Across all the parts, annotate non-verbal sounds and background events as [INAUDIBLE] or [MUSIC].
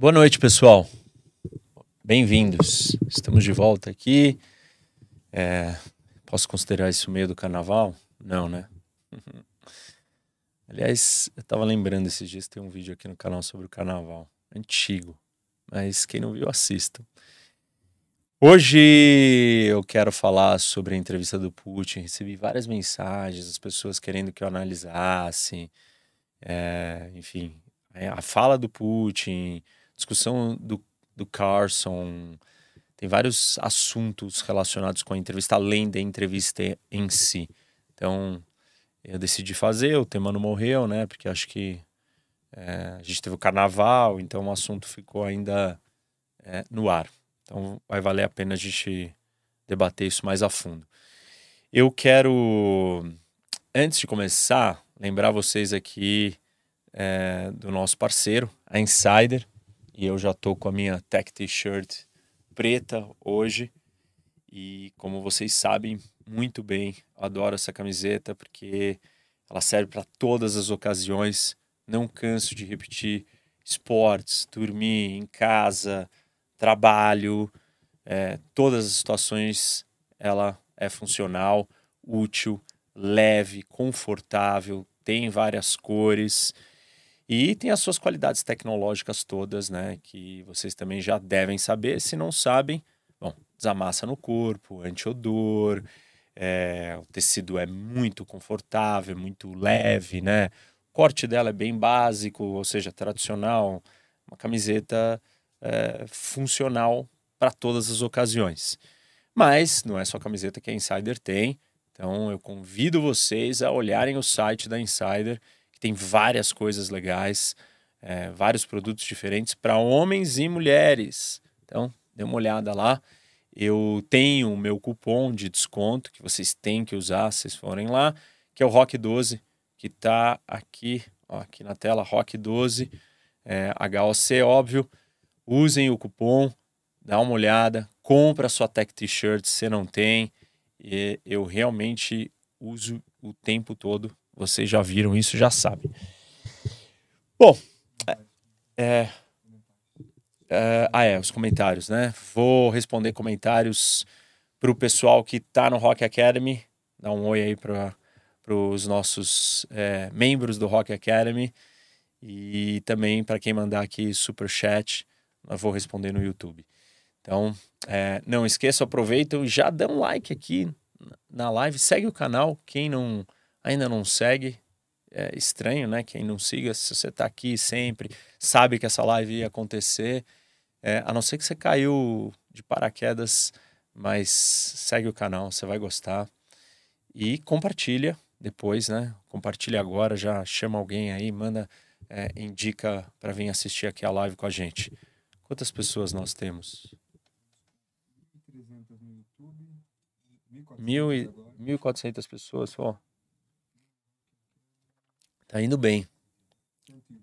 Boa noite, pessoal. Bem-vindos. Estamos de volta aqui. É, posso considerar isso meio do carnaval? Não, né? [LAUGHS] Aliás, eu estava lembrando esses dias, tem um vídeo aqui no canal sobre o carnaval. Antigo. Mas quem não viu, assista. Hoje eu quero falar sobre a entrevista do Putin. Recebi várias mensagens, as pessoas querendo que eu analisasse. É, enfim, a fala do Putin, discussão do, do Carson, tem vários assuntos relacionados com a entrevista, além da entrevista em si. Então, eu decidi fazer, o tema não morreu, né? Porque acho que é, a gente teve o carnaval, então o assunto ficou ainda é, no ar. Então, vai valer a pena a gente debater isso mais a fundo. Eu quero, antes de começar, lembrar vocês aqui é, do nosso parceiro, a Insider e eu já tô com a minha tech t-shirt preta hoje. E como vocês sabem muito bem, adoro essa camiseta porque ela serve para todas as ocasiões. Não canso de repetir: esportes, dormir em casa, trabalho, é, todas as situações ela é funcional, útil, leve, confortável, tem várias cores. E tem as suas qualidades tecnológicas todas, né? Que vocês também já devem saber. Se não sabem, bom, desamassa no corpo, antiodor, é, o tecido é muito confortável, muito leve, né? O corte dela é bem básico, ou seja, tradicional, uma camiseta é, funcional para todas as ocasiões. Mas não é só camiseta que a Insider tem, então eu convido vocês a olharem o site da Insider tem várias coisas legais, é, vários produtos diferentes para homens e mulheres. Então, dê uma olhada lá. Eu tenho o meu cupom de desconto que vocês têm que usar se vocês forem lá, que é o ROC12, que está aqui, ó, aqui na tela, ROC12, é, HOC, óbvio. Usem o cupom, dá uma olhada, compra sua Tech T-shirt se não tem. E eu realmente uso o tempo todo vocês já viram isso, já sabem. Bom, é, é, é, ah, é, os comentários, né? Vou responder comentários para o pessoal que está no Rock Academy. Dá um oi aí para os nossos é, membros do Rock Academy. E também para quem mandar aqui super chat, eu vou responder no YouTube. Então, é, não esqueça, aproveitem e já um like aqui na live, segue o canal. Quem não ainda não segue, é estranho, né? Quem não siga, se você está aqui sempre, sabe que essa live ia acontecer, é, a não ser que você caiu de paraquedas, mas segue o canal, você vai gostar. E compartilha depois, né? Compartilha agora, já chama alguém aí, manda, é, indica para vir assistir aqui a live com a gente. Quantas pessoas nós temos? 1.300 no YouTube, 1.400 pessoas, ó. Tá indo bem.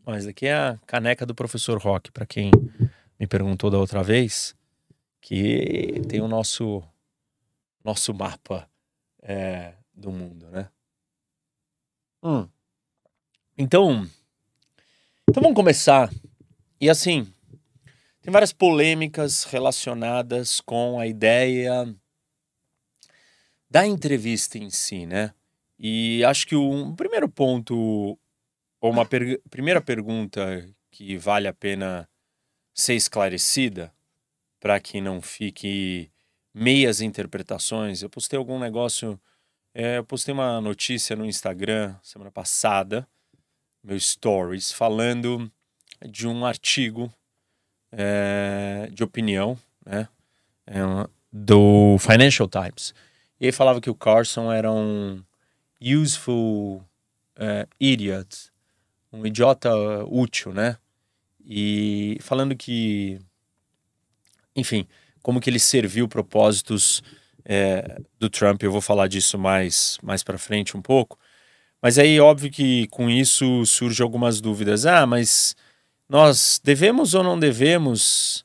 Mas aqui é a caneca do professor Rock, para quem me perguntou da outra vez, que tem o nosso nosso mapa é, do mundo, né? Hum. Então, então vamos começar. E assim, tem várias polêmicas relacionadas com a ideia da entrevista em si, né? E acho que um primeiro ponto, ou uma per primeira pergunta que vale a pena ser esclarecida, para que não fique meias interpretações. Eu postei algum negócio, é, eu postei uma notícia no Instagram semana passada, meu stories, falando de um artigo é, de opinião, né, é, do Financial Times. E ele falava que o Carson era um useful uh, idiot, um idiota útil, né? E falando que, enfim, como que ele serviu propósitos é, do Trump, eu vou falar disso mais, mais para frente um pouco. Mas aí, óbvio que com isso surgem algumas dúvidas. Ah, mas nós devemos ou não devemos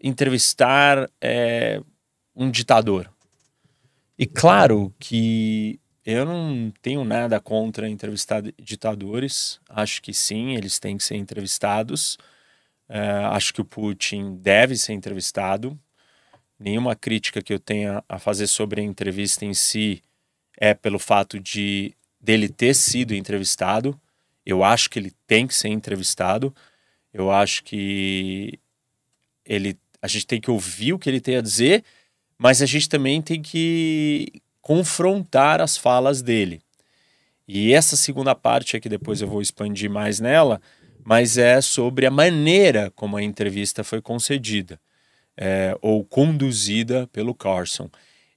entrevistar é, um ditador? E claro que eu não tenho nada contra entrevistar ditadores. Acho que sim, eles têm que ser entrevistados. É, acho que o Putin deve ser entrevistado. Nenhuma crítica que eu tenha a fazer sobre a entrevista em si é pelo fato de dele ter sido entrevistado. Eu acho que ele tem que ser entrevistado. Eu acho que ele, a gente tem que ouvir o que ele tem a dizer, mas a gente também tem que confrontar as falas dele. E essa segunda parte é que depois eu vou expandir mais nela, mas é sobre a maneira como a entrevista foi concedida é, ou conduzida pelo Carson.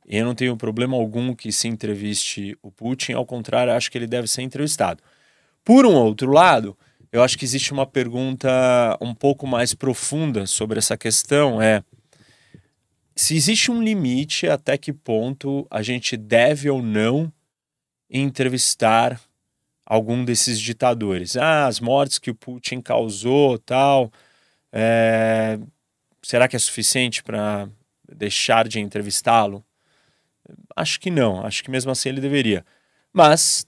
Eu não tenho problema algum que se entreviste o Putin, ao contrário, acho que ele deve ser entrevistado. Por um outro lado, eu acho que existe uma pergunta um pouco mais profunda sobre essa questão, é se existe um limite até que ponto a gente deve ou não entrevistar algum desses ditadores. Ah, as mortes que o Putin causou, tal, é... será que é suficiente para deixar de entrevistá-lo? Acho que não, acho que mesmo assim ele deveria. Mas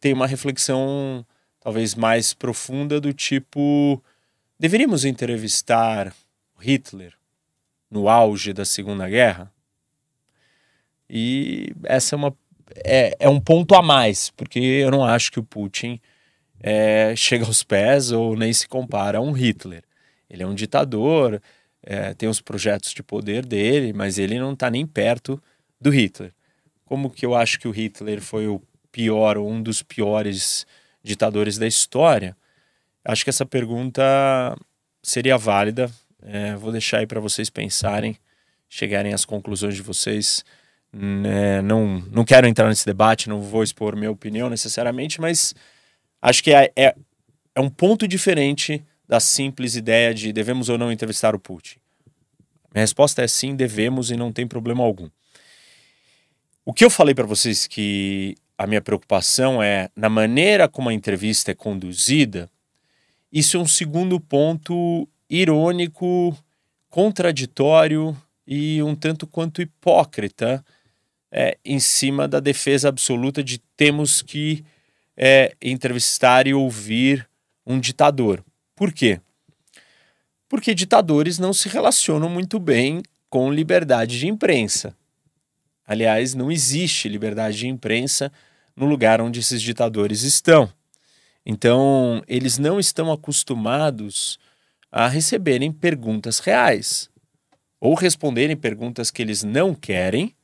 tem uma reflexão talvez mais profunda do tipo: deveríamos entrevistar Hitler no auge da Segunda Guerra? E essa é, uma, é, é um ponto a mais, porque eu não acho que o Putin é, chega aos pés ou nem se compara a um Hitler. Ele é um ditador, é, tem os projetos de poder dele, mas ele não está nem perto do Hitler. Como que eu acho que o Hitler foi o pior um dos piores ditadores da história? Acho que essa pergunta seria válida. É, vou deixar aí para vocês pensarem, chegarem às conclusões de vocês. É, não, não quero entrar nesse debate, não vou expor minha opinião necessariamente, mas acho que é, é, é um ponto diferente da simples ideia de devemos ou não entrevistar o Putin. Minha resposta é sim, devemos e não tem problema algum. O que eu falei para vocês que a minha preocupação é na maneira como a entrevista é conduzida, isso é um segundo ponto irônico, contraditório e um tanto quanto hipócrita é, em cima da defesa absoluta de temos que é, entrevistar e ouvir um ditador. Por quê? Porque ditadores não se relacionam muito bem com liberdade de imprensa. Aliás, não existe liberdade de imprensa no lugar onde esses ditadores estão. Então, eles não estão acostumados a receberem perguntas reais, ou responderem perguntas que eles não querem,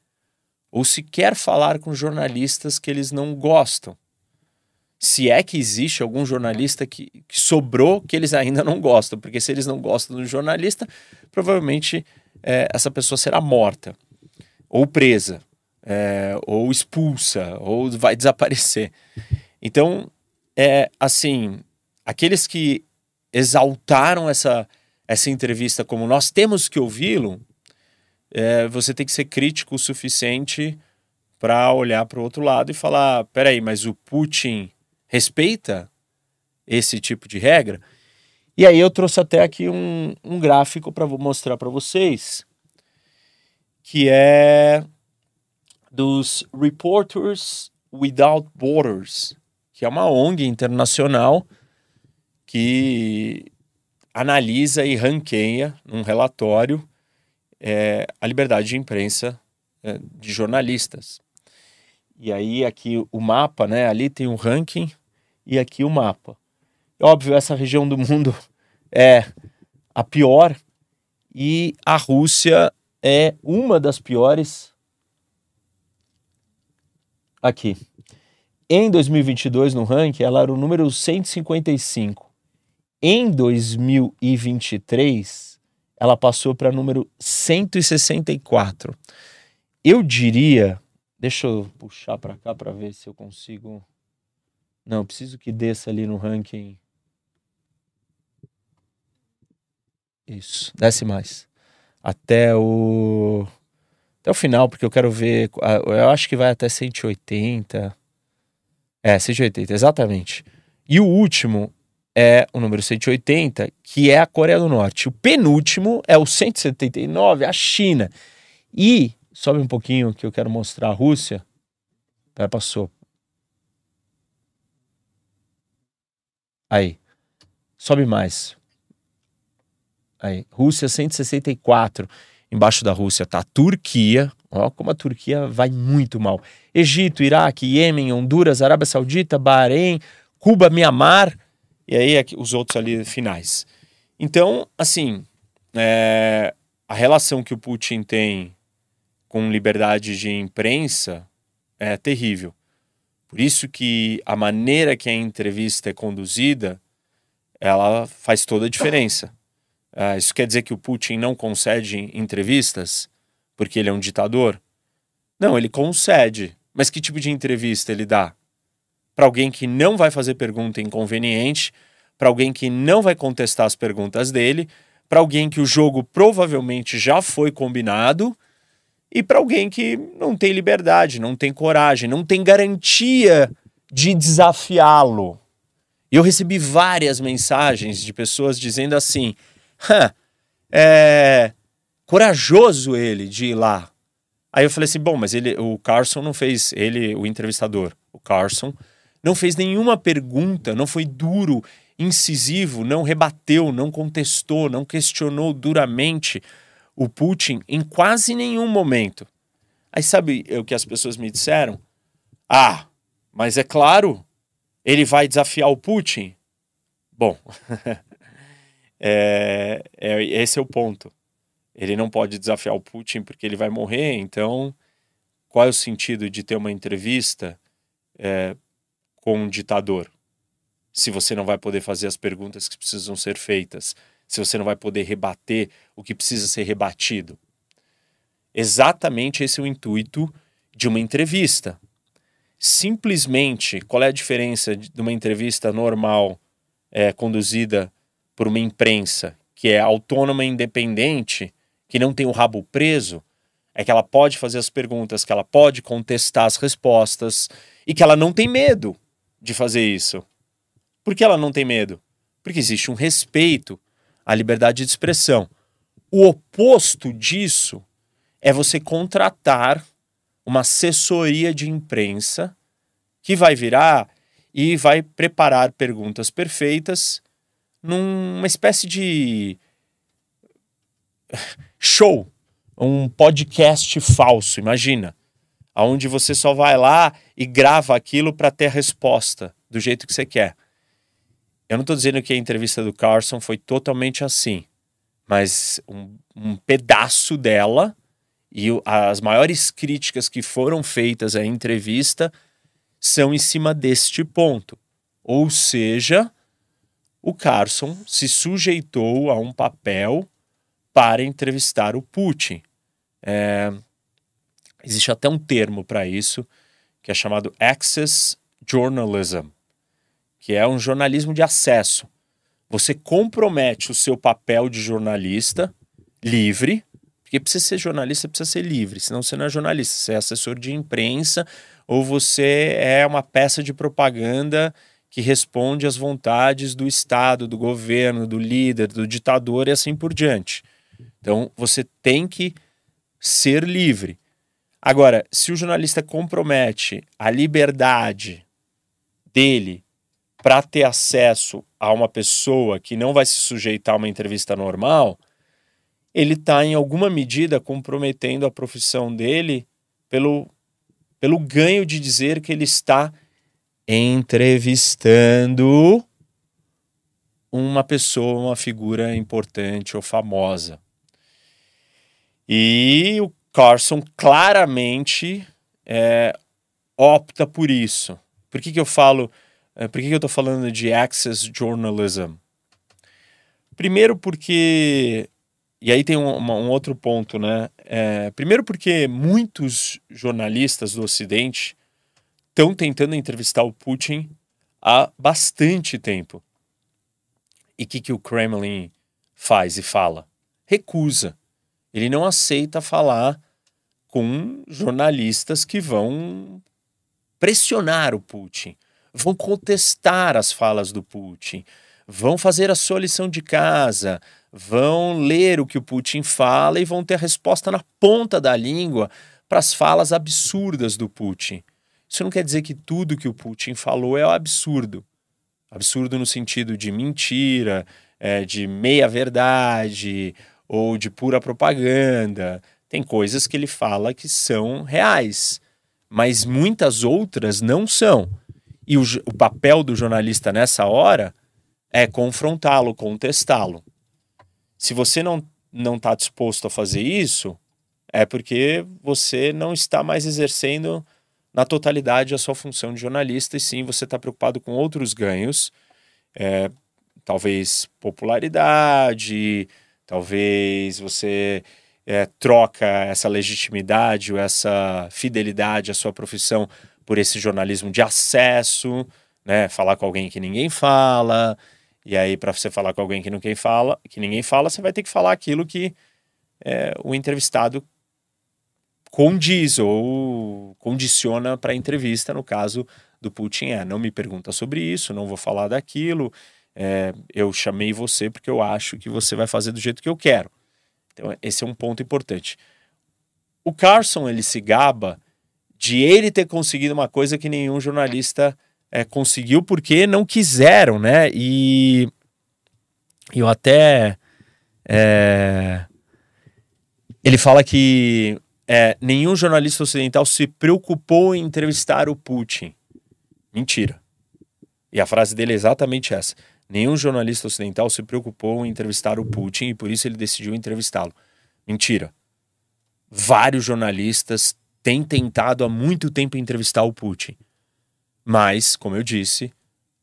ou sequer falar com jornalistas que eles não gostam. Se é que existe algum jornalista que, que sobrou que eles ainda não gostam, porque se eles não gostam do jornalista, provavelmente é, essa pessoa será morta ou presa, é, ou expulsa, ou vai desaparecer. Então, é assim, aqueles que exaltaram essa, essa entrevista como nós temos que ouvi-lo, é, você tem que ser crítico o suficiente para olhar para o outro lado e falar: peraí, mas o Putin respeita esse tipo de regra? E aí eu trouxe até aqui um, um gráfico para mostrar para vocês que é dos Reporters Without Borders, que é uma ONG internacional que analisa e ranqueia num relatório é, a liberdade de imprensa é, de jornalistas. E aí aqui o mapa, né? Ali tem um ranking e aqui o mapa. Óbvio, essa região do mundo [LAUGHS] é a pior e a Rússia é uma das piores. Aqui. Em 2022, no ranking, ela era o número 155. Em 2023, ela passou para número 164. Eu diria, deixa eu puxar para cá para ver se eu consigo. Não, preciso que desça ali no ranking. Isso, desce mais até o até o final, porque eu quero ver, eu acho que vai até 180. É, 180, exatamente. E o último é o número 180, que é a Coreia do Norte. O penúltimo é o 179, a China. E sobe um pouquinho que eu quero mostrar a Rússia. Pera, passou. Aí. Sobe mais. Aí, Rússia 164. Embaixo da Rússia está a Turquia. Ó, como a Turquia vai muito mal. Egito, Iraque, Iêmen, Honduras, Arábia Saudita, Bahrein, Cuba, Mianmar. E aí os outros ali finais. Então, assim, é, a relação que o Putin tem com liberdade de imprensa é terrível. Por isso que a maneira que a entrevista é conduzida, ela faz toda a diferença. Uh, isso quer dizer que o Putin não concede entrevistas porque ele é um ditador? Não, ele concede. Mas que tipo de entrevista ele dá? Para alguém que não vai fazer pergunta inconveniente, para alguém que não vai contestar as perguntas dele, para alguém que o jogo provavelmente já foi combinado e para alguém que não tem liberdade, não tem coragem, não tem garantia de desafiá-lo. Eu recebi várias mensagens de pessoas dizendo assim: é corajoso ele de ir lá. Aí eu falei assim, bom, mas ele, o Carson não fez, ele, o entrevistador, o Carson, não fez nenhuma pergunta, não foi duro, incisivo, não rebateu, não contestou, não questionou duramente o Putin em quase nenhum momento. Aí sabe o que as pessoas me disseram? Ah, mas é claro, ele vai desafiar o Putin. Bom, [LAUGHS] É, é, esse é o ponto. Ele não pode desafiar o Putin porque ele vai morrer, então qual é o sentido de ter uma entrevista é, com um ditador? Se você não vai poder fazer as perguntas que precisam ser feitas, se você não vai poder rebater o que precisa ser rebatido. Exatamente esse é o intuito de uma entrevista. Simplesmente, qual é a diferença de uma entrevista normal é, conduzida por uma imprensa que é autônoma e independente, que não tem o rabo preso, é que ela pode fazer as perguntas, que ela pode contestar as respostas e que ela não tem medo de fazer isso. Por que ela não tem medo? Porque existe um respeito à liberdade de expressão. O oposto disso é você contratar uma assessoria de imprensa que vai virar e vai preparar perguntas perfeitas numa espécie de show, um podcast falso, imagina, aonde você só vai lá e grava aquilo para ter a resposta do jeito que você quer. Eu não estou dizendo que a entrevista do Carson foi totalmente assim, mas um, um pedaço dela e as maiores críticas que foram feitas à entrevista são em cima deste ponto. Ou seja, o Carson se sujeitou a um papel para entrevistar o Putin. É, existe até um termo para isso, que é chamado Access Journalism, que é um jornalismo de acesso. Você compromete o seu papel de jornalista livre, porque precisa ser jornalista, precisa ser livre, senão você não é jornalista, você é assessor de imprensa ou você é uma peça de propaganda que responde às vontades do Estado, do governo, do líder, do ditador e assim por diante. Então, você tem que ser livre. Agora, se o jornalista compromete a liberdade dele para ter acesso a uma pessoa que não vai se sujeitar a uma entrevista normal, ele está, em alguma medida, comprometendo a profissão dele pelo, pelo ganho de dizer que ele está entrevistando uma pessoa, uma figura importante ou famosa. E o Carson claramente é, opta por isso. Por que, que eu falo, é, por que, que eu estou falando de access journalism? Primeiro porque, e aí tem um, um outro ponto, né? É, primeiro porque muitos jornalistas do Ocidente estão tentando entrevistar o Putin há bastante tempo. E o que, que o Kremlin faz e fala? Recusa. Ele não aceita falar com jornalistas que vão pressionar o Putin, vão contestar as falas do Putin, vão fazer a sua lição de casa, vão ler o que o Putin fala e vão ter a resposta na ponta da língua para as falas absurdas do Putin. Isso não quer dizer que tudo que o Putin falou é absurdo. Absurdo no sentido de mentira, é, de meia-verdade ou de pura propaganda. Tem coisas que ele fala que são reais, mas muitas outras não são. E o, o papel do jornalista nessa hora é confrontá-lo, contestá-lo. Se você não não está disposto a fazer isso, é porque você não está mais exercendo na totalidade a sua função de jornalista, e sim você está preocupado com outros ganhos, é, talvez popularidade, talvez você é, troca essa legitimidade ou essa fidelidade à sua profissão por esse jornalismo de acesso, né? Falar com alguém que ninguém fala. E aí, para você falar com alguém que ninguém fala, que ninguém fala, você vai ter que falar aquilo que é, o entrevistado condiz ou condiciona para a entrevista. No caso do Putin, é não me pergunta sobre isso, não vou falar daquilo. É, eu chamei você porque eu acho que você vai fazer do jeito que eu quero. Então, esse é um ponto importante. O Carson ele se gaba de ele ter conseguido uma coisa que nenhum jornalista é, conseguiu porque não quiseram, né? E eu até é, ele fala que é, nenhum jornalista ocidental se preocupou em entrevistar o Putin. Mentira. E a frase dele é exatamente essa. Nenhum jornalista ocidental se preocupou em entrevistar o Putin e por isso ele decidiu entrevistá-lo. Mentira. Vários jornalistas têm tentado há muito tempo entrevistar o Putin. Mas, como eu disse,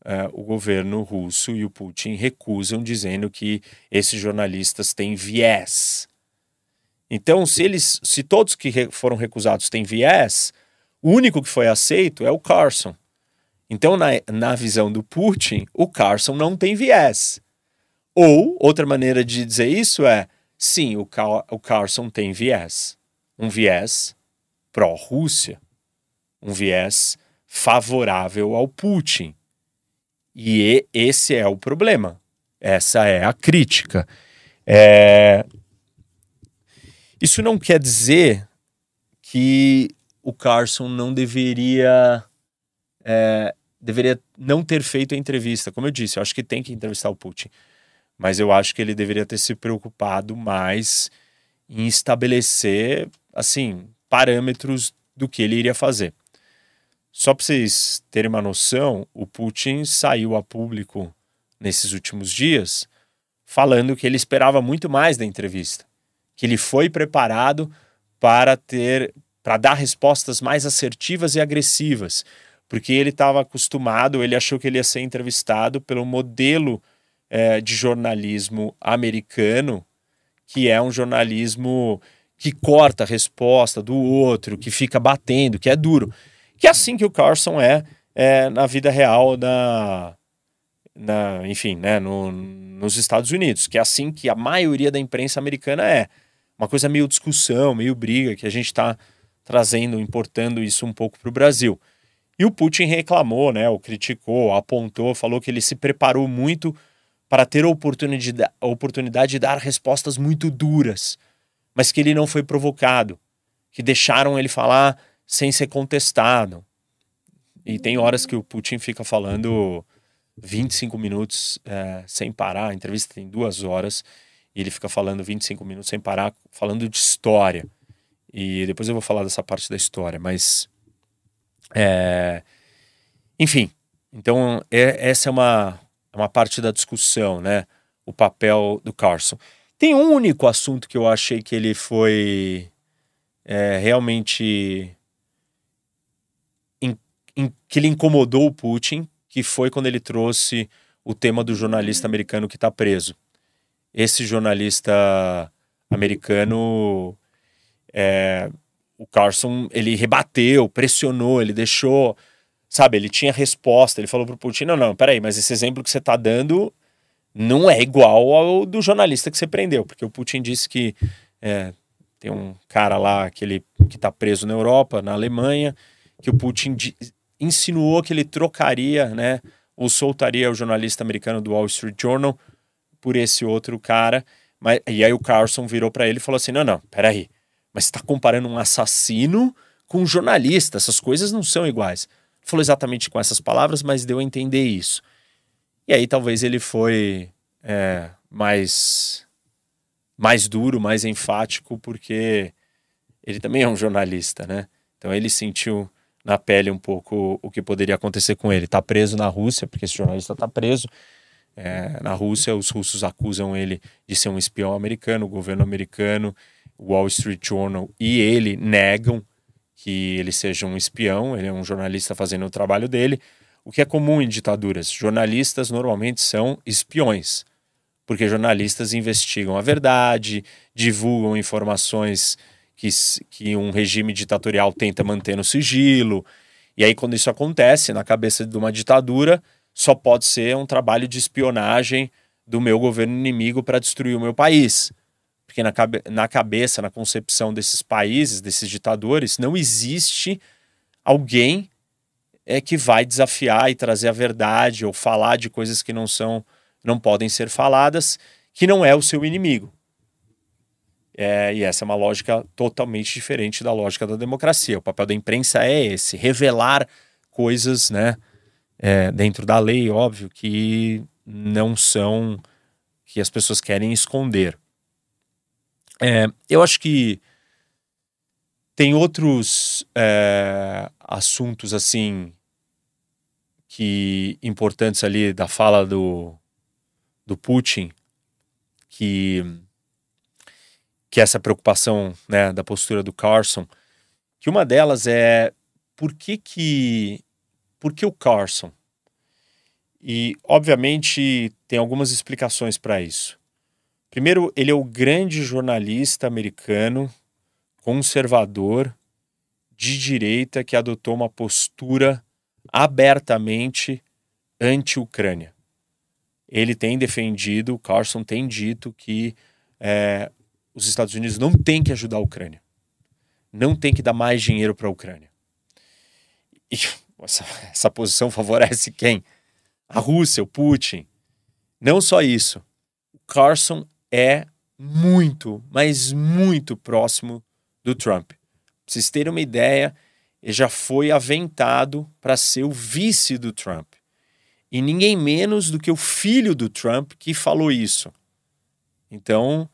é, o governo russo e o Putin recusam, dizendo que esses jornalistas têm viés. Então, se eles, se todos que foram recusados têm viés, o único que foi aceito é o Carson. Então, na, na visão do Putin, o Carson não tem viés. Ou, outra maneira de dizer isso é: sim, o, Car o Carson tem viés. Um viés pró-Rússia. Um viés favorável ao Putin. E esse é o problema. Essa é a crítica. É... Isso não quer dizer que o Carson não deveria é, deveria não ter feito a entrevista. Como eu disse, eu acho que tem que entrevistar o Putin. Mas eu acho que ele deveria ter se preocupado mais em estabelecer, assim, parâmetros do que ele iria fazer. Só para vocês terem uma noção, o Putin saiu a público nesses últimos dias falando que ele esperava muito mais da entrevista, que ele foi preparado para ter para dar respostas mais assertivas e agressivas, porque ele estava acostumado, ele achou que ele ia ser entrevistado pelo modelo é, de jornalismo americano, que é um jornalismo que corta a resposta do outro, que fica batendo, que é duro. Que é assim que o Carson é, é na vida real, na, na enfim, né, no, nos Estados Unidos, que é assim que a maioria da imprensa americana é. Uma coisa meio discussão, meio briga, que a gente está trazendo, importando isso um pouco para o Brasil. E o Putin reclamou, né, ou criticou, apontou, falou que ele se preparou muito para ter a oportunidade, a oportunidade de dar respostas muito duras, mas que ele não foi provocado, que deixaram ele falar sem ser contestado. E tem horas que o Putin fica falando 25 minutos é, sem parar, a entrevista tem duas horas, e ele fica falando 25 minutos sem parar, falando de história. E depois eu vou falar dessa parte da história, mas é... Enfim, então é, essa é uma, é uma parte da discussão, né? O papel do Carson. Tem um único assunto que eu achei que ele foi é, realmente que ele incomodou o Putin, que foi quando ele trouxe o tema do jornalista americano que está preso. Esse jornalista americano é, o Carson, ele rebateu, pressionou, ele deixou, sabe, ele tinha resposta, ele falou pro Putin, não, não, peraí, mas esse exemplo que você tá dando não é igual ao do jornalista que você prendeu, porque o Putin disse que é, tem um cara lá que ele que tá preso na Europa, na Alemanha, que o Putin insinuou que ele trocaria, né, ou soltaria o jornalista americano do Wall Street Journal por esse outro cara, mas, e aí o Carson virou para ele e falou assim, não, não, peraí, mas está comparando um assassino com um jornalista. Essas coisas não são iguais. Falou exatamente com essas palavras, mas deu a entender isso. E aí talvez ele foi é, mais, mais duro, mais enfático, porque ele também é um jornalista, né? Então ele sentiu na pele um pouco o que poderia acontecer com ele. Está preso na Rússia, porque esse jornalista está preso. É, na Rússia, os russos acusam ele de ser um espião americano, o governo americano, o Wall Street Journal e ele negam que ele seja um espião, ele é um jornalista fazendo o trabalho dele. O que é comum em ditaduras? Jornalistas normalmente são espiões, porque jornalistas investigam a verdade, divulgam informações que, que um regime ditatorial tenta manter no sigilo. E aí, quando isso acontece na cabeça de uma ditadura, só pode ser um trabalho de espionagem do meu governo inimigo para destruir o meu país. Porque na, cabe na cabeça, na concepção desses países, desses ditadores, não existe alguém é que vai desafiar e trazer a verdade ou falar de coisas que não são, não podem ser faladas, que não é o seu inimigo. É, e essa é uma lógica totalmente diferente da lógica da democracia. O papel da imprensa é esse: revelar coisas, né, é, dentro da lei, óbvio, que não são que as pessoas querem esconder. É, eu acho que tem outros é, assuntos assim que importantes ali da fala do, do Putin que que é essa preocupação né, da postura do Carson, que uma delas é por que que por que o Carson? E obviamente tem algumas explicações para isso. Primeiro, ele é o grande jornalista americano conservador de direita que adotou uma postura abertamente anti-Ucrânia. Ele tem defendido, Carson tem dito que é, os Estados Unidos não têm que ajudar a Ucrânia. Não tem que dar mais dinheiro para a Ucrânia. E [LAUGHS] essa, essa posição favorece quem? A Rússia, o Putin. Não só isso. Carson é muito, mas muito próximo do Trump. Pra vocês terem uma ideia, ele já foi aventado para ser o vice do Trump. E ninguém menos do que o filho do Trump que falou isso. Então,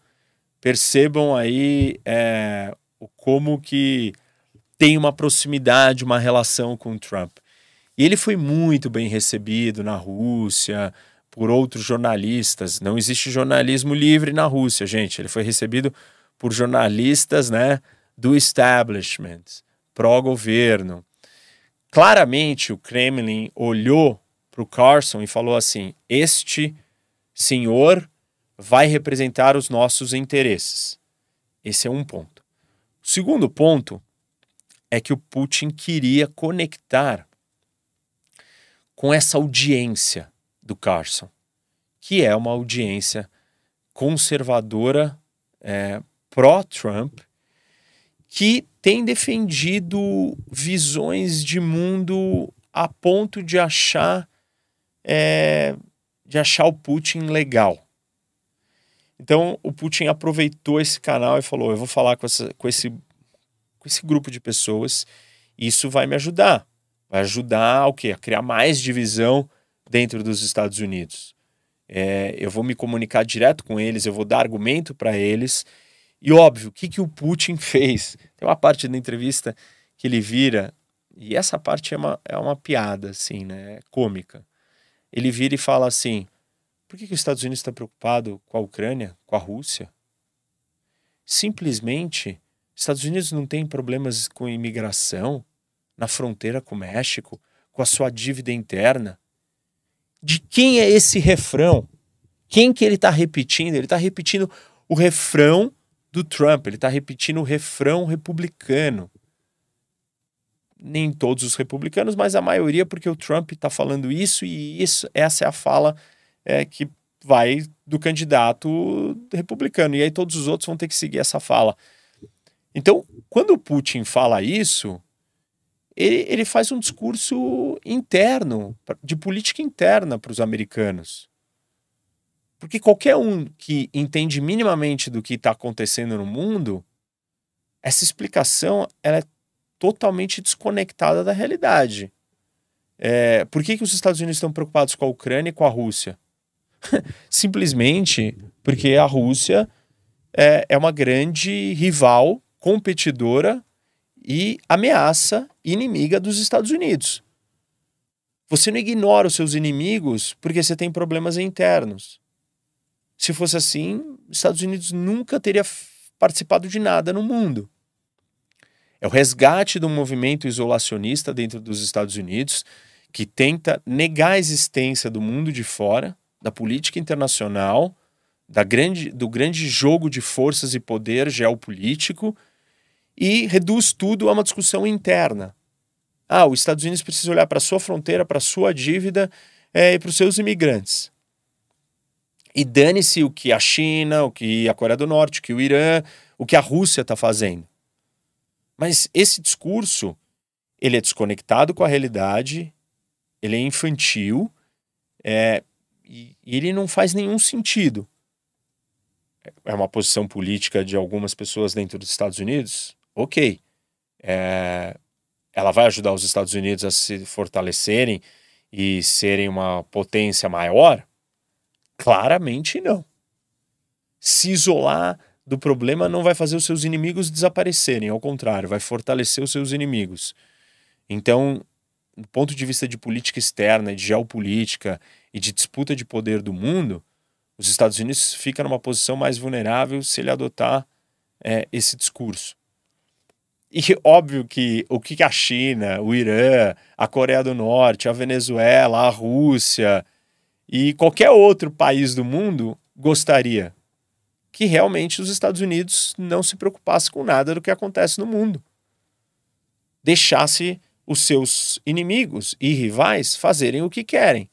percebam aí é, como que tem uma proximidade, uma relação com o Trump. E ele foi muito bem recebido na Rússia por outros jornalistas. Não existe jornalismo livre na Rússia, gente. Ele foi recebido por jornalistas, né, do establishment, pró-governo. Claramente, o Kremlin olhou para o Carson e falou assim: este senhor vai representar os nossos interesses. Esse é um ponto. O segundo ponto é que o Putin queria conectar com essa audiência do Carson, que é uma audiência conservadora é, pró-Trump, que tem defendido visões de mundo a ponto de achar é, de achar o Putin legal. Então o Putin aproveitou esse canal e falou: eu vou falar com, essa, com, esse, com esse grupo de pessoas, isso vai me ajudar. Vai ajudar ao quê? A criar mais divisão dentro dos Estados Unidos. É, eu vou me comunicar direto com eles, eu vou dar argumento para eles. E óbvio, o que, que o Putin [LAUGHS] fez? Tem uma parte da entrevista que ele vira, e essa parte é uma, é uma piada, assim, né? É cômica. Ele vira e fala assim: por que, que os Estados Unidos está preocupado com a Ucrânia, com a Rússia? Simplesmente, Estados Unidos não tem problemas com imigração na fronteira com o México, com a sua dívida interna. De quem é esse refrão? Quem que ele está repetindo? Ele está repetindo o refrão do Trump, ele está repetindo o refrão republicano. Nem todos os republicanos, mas a maioria, porque o Trump está falando isso e isso, essa é a fala é, que vai do candidato republicano. E aí todos os outros vão ter que seguir essa fala. Então, quando o Putin fala isso, ele, ele faz um discurso interno, de política interna para os americanos. Porque qualquer um que entende minimamente do que está acontecendo no mundo, essa explicação ela é totalmente desconectada da realidade. É, por que, que os Estados Unidos estão preocupados com a Ucrânia e com a Rússia? [LAUGHS] Simplesmente porque a Rússia é, é uma grande rival, competidora e ameaça inimiga dos Estados Unidos. Você não ignora os seus inimigos porque você tem problemas internos. Se fosse assim, os Estados Unidos nunca teria participado de nada no mundo. É o resgate do movimento isolacionista dentro dos Estados Unidos que tenta negar a existência do mundo de fora, da política internacional, da grande, do grande jogo de forças e poder geopolítico e reduz tudo a uma discussão interna. Ah, os Estados Unidos precisa olhar para a sua fronteira, para a sua dívida é, e para os seus imigrantes. E dane-se o que a China, o que a Coreia do Norte, o que o Irã, o que a Rússia está fazendo. Mas esse discurso, ele é desconectado com a realidade, ele é infantil é, e, e ele não faz nenhum sentido. É uma posição política de algumas pessoas dentro dos Estados Unidos? Ok. É, ela vai ajudar os Estados Unidos a se fortalecerem e serem uma potência maior? Claramente não. Se isolar do problema não vai fazer os seus inimigos desaparecerem, ao contrário, vai fortalecer os seus inimigos. Então, do ponto de vista de política externa, de geopolítica e de disputa de poder do mundo, os Estados Unidos ficam numa posição mais vulnerável se ele adotar é, esse discurso. E óbvio que o que a China, o Irã, a Coreia do Norte, a Venezuela, a Rússia e qualquer outro país do mundo gostaria que realmente os Estados Unidos não se preocupasse com nada do que acontece no mundo. Deixasse os seus inimigos e rivais fazerem o que querem.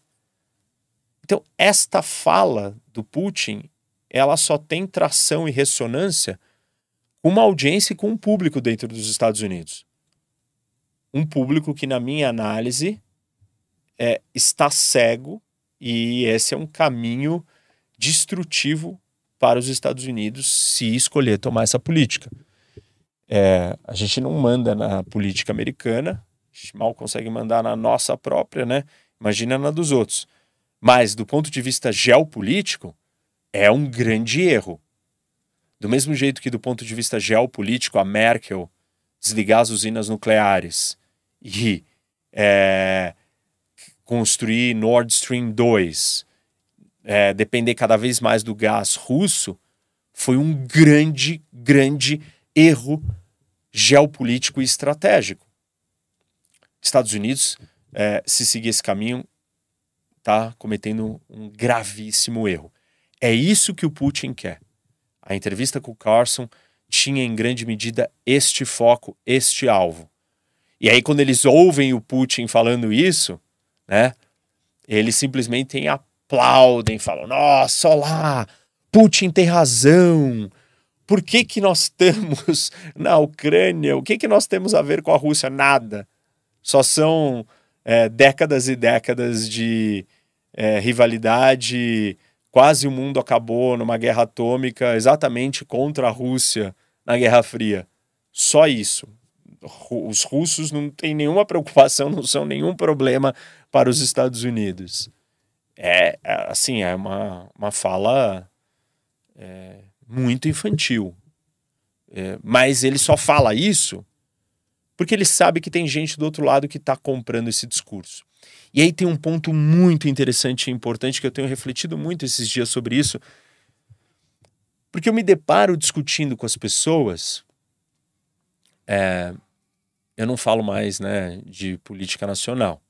Então, esta fala do Putin, ela só tem tração e ressonância com uma audiência e com um público dentro dos Estados Unidos. Um público que, na minha análise, é, está cego e esse é um caminho destrutivo para os Estados Unidos se escolher tomar essa política. É, a gente não manda na política americana, a gente mal consegue mandar na nossa própria, né? Imagina na dos outros. Mas, do ponto de vista geopolítico, é um grande erro. Do mesmo jeito que, do ponto de vista geopolítico, a Merkel desligar as usinas nucleares e é, construir Nord Stream 2 é, depender cada vez mais do gás russo foi um grande, grande erro geopolítico e estratégico. Estados Unidos, é, se seguir esse caminho, está cometendo um gravíssimo erro. É isso que o Putin quer. A entrevista com o Carson tinha em grande medida este foco, este alvo. E aí, quando eles ouvem o Putin falando isso, né, eles simplesmente aplaudem, falam: nossa, lá, Putin tem razão. Por que, que nós estamos [LAUGHS] na Ucrânia? O que, que nós temos a ver com a Rússia? Nada. Só são é, décadas e décadas de é, rivalidade. Quase o mundo acabou numa guerra atômica exatamente contra a Rússia na Guerra Fria. Só isso. Os russos não têm nenhuma preocupação, não são nenhum problema para os Estados Unidos. É, é, assim, é uma, uma fala é, muito infantil. É, mas ele só fala isso porque ele sabe que tem gente do outro lado que está comprando esse discurso. E aí tem um ponto muito interessante e importante que eu tenho refletido muito esses dias sobre isso, porque eu me deparo discutindo com as pessoas. É, eu não falo mais né, de política nacional.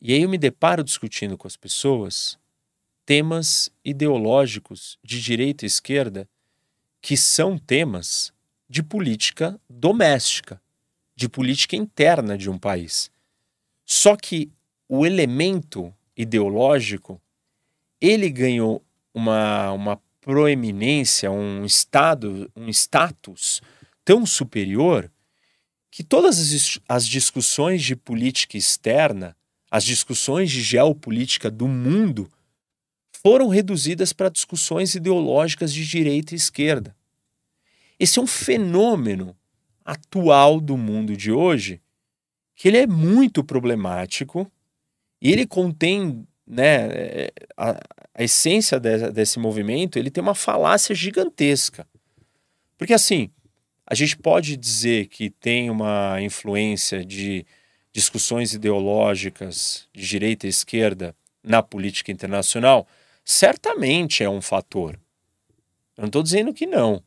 E aí eu me deparo discutindo com as pessoas temas ideológicos de direita e esquerda que são temas de política doméstica, de política interna de um país. Só que o elemento ideológico ele ganhou uma, uma proeminência, um estado, um status tão superior que todas as, as discussões de política externa as discussões de geopolítica do mundo foram reduzidas para discussões ideológicas de direita e esquerda. Esse é um fenômeno atual do mundo de hoje que ele é muito problemático e ele contém né, a, a essência de, desse movimento, ele tem uma falácia gigantesca. Porque assim, a gente pode dizer que tem uma influência de discussões ideológicas de direita e esquerda na política internacional, certamente é um fator. Eu não estou dizendo que não.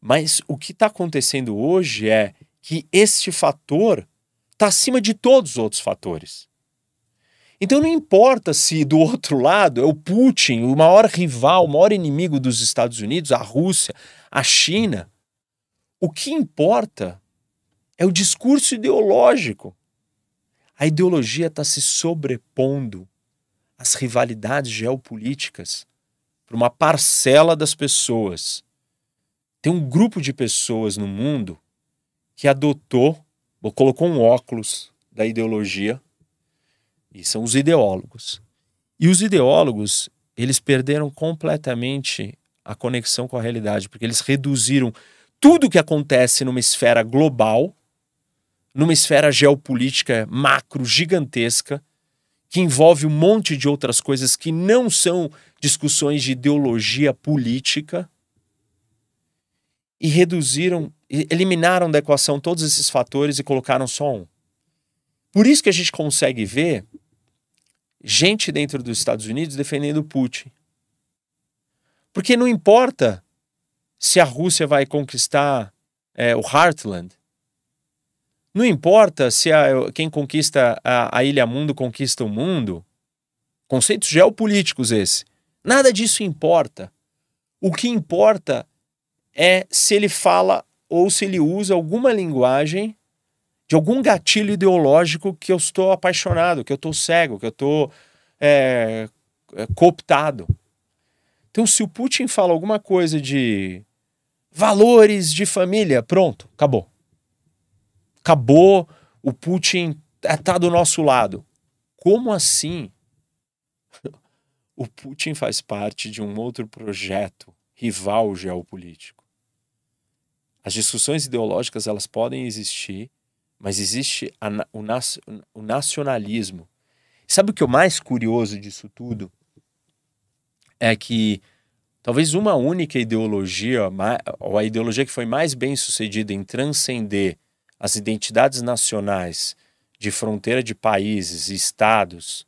Mas o que está acontecendo hoje é que este fator está acima de todos os outros fatores. Então não importa se do outro lado é o Putin, o maior rival, o maior inimigo dos Estados Unidos, a Rússia, a China. O que importa é o discurso ideológico. A ideologia está se sobrepondo às rivalidades geopolíticas para uma parcela das pessoas. Tem um grupo de pessoas no mundo que adotou, ou colocou um óculos da ideologia, e são os ideólogos. E os ideólogos, eles perderam completamente a conexão com a realidade, porque eles reduziram tudo o que acontece numa esfera global, numa esfera geopolítica macro gigantesca, que envolve um monte de outras coisas que não são discussões de ideologia política, e reduziram, eliminaram da equação todos esses fatores e colocaram só um. Por isso que a gente consegue ver gente dentro dos Estados Unidos defendendo Putin. Porque não importa se a Rússia vai conquistar é, o Heartland, não importa se a, quem conquista a, a Ilha Mundo conquista o mundo, conceitos geopolíticos esse. Nada disso importa. O que importa é se ele fala ou se ele usa alguma linguagem de algum gatilho ideológico que eu estou apaixonado, que eu estou cego, que eu estou é, é, cooptado. Então, se o Putin fala alguma coisa de valores de família, pronto, acabou. Acabou, o Putin está do nosso lado. Como assim? [LAUGHS] O Putin faz parte de um outro projeto rival geopolítico. As discussões ideológicas elas podem existir, mas existe a, o, o nacionalismo. Sabe o que é o mais curioso disso tudo? É que talvez uma única ideologia, ou a ideologia que foi mais bem sucedida em transcender as identidades nacionais de fronteira de países e estados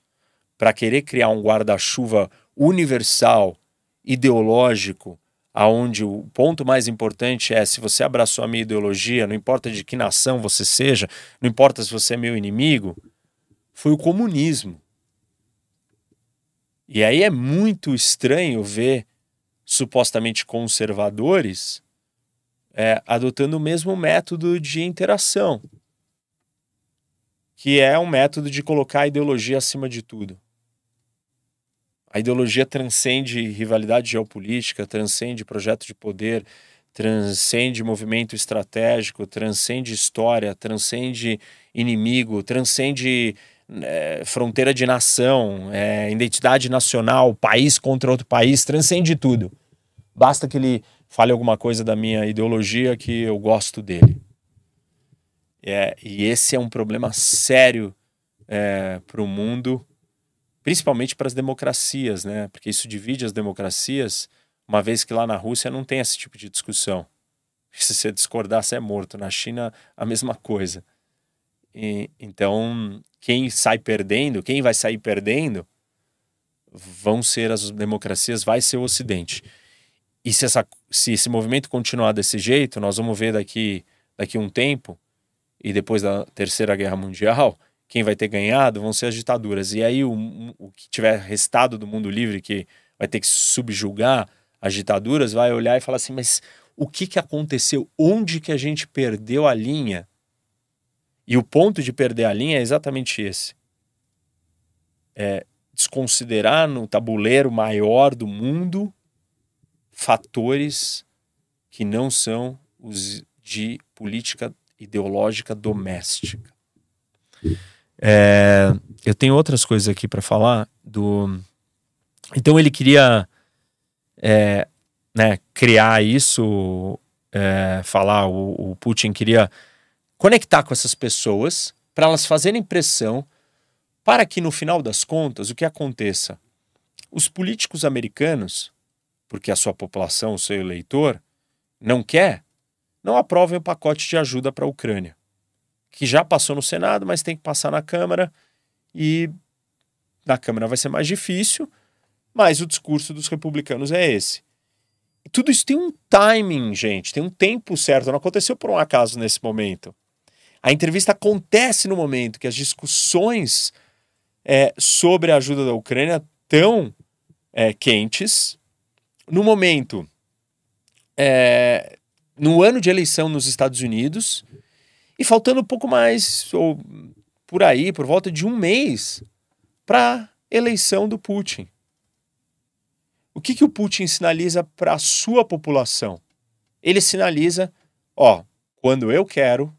para querer criar um guarda-chuva universal, ideológico, aonde o ponto mais importante é se você abraçou a minha ideologia, não importa de que nação você seja, não importa se você é meu inimigo, foi o comunismo. E aí é muito estranho ver supostamente conservadores é, adotando o mesmo método de interação, que é um método de colocar a ideologia acima de tudo. A ideologia transcende rivalidade geopolítica, transcende projeto de poder, transcende movimento estratégico, transcende história, transcende inimigo, transcende é, fronteira de nação, é, identidade nacional, país contra outro país, transcende tudo. Basta que ele fale alguma coisa da minha ideologia que eu gosto dele. É, e esse é um problema sério é, para o mundo principalmente para as democracias, né? Porque isso divide as democracias, uma vez que lá na Rússia não tem esse tipo de discussão. [LAUGHS] Se você discordar, você é morto. Na China, a mesma coisa. E, então, quem sai perdendo, quem vai sair perdendo, vão ser as democracias, vai ser o Ocidente. E se, essa, se esse movimento continuar desse jeito, nós vamos ver daqui, daqui um tempo, e depois da Terceira Guerra Mundial, quem vai ter ganhado vão ser as ditaduras. E aí o, o que tiver restado do mundo livre, que vai ter que subjugar as ditaduras, vai olhar e falar assim: mas o que, que aconteceu? Onde que a gente perdeu a linha? E o ponto de perder a linha é exatamente esse. É desconsiderar no tabuleiro maior do mundo fatores que não são os de política ideológica doméstica. É, eu tenho outras coisas aqui para falar do. Então ele queria é, né, criar isso, é, falar o, o, Putin queria conectar com essas pessoas para elas fazerem pressão para que no final das contas o que aconteça? Os políticos americanos, porque a sua população, o seu eleitor, não quer, não aprovem o pacote de ajuda para a Ucrânia, que já passou no Senado, mas tem que passar na Câmara e na Câmara vai ser mais difícil, mas o discurso dos republicanos é esse. Tudo isso tem um timing, gente, tem um tempo certo, não aconteceu por um acaso nesse momento. A entrevista acontece no momento que as discussões é, sobre a ajuda da Ucrânia tão é, quentes, no momento, é, no ano de eleição nos Estados Unidos, e faltando um pouco mais, ou por aí, por volta de um mês, para eleição do Putin. O que, que o Putin sinaliza para a sua população? Ele sinaliza: ó, quando eu quero,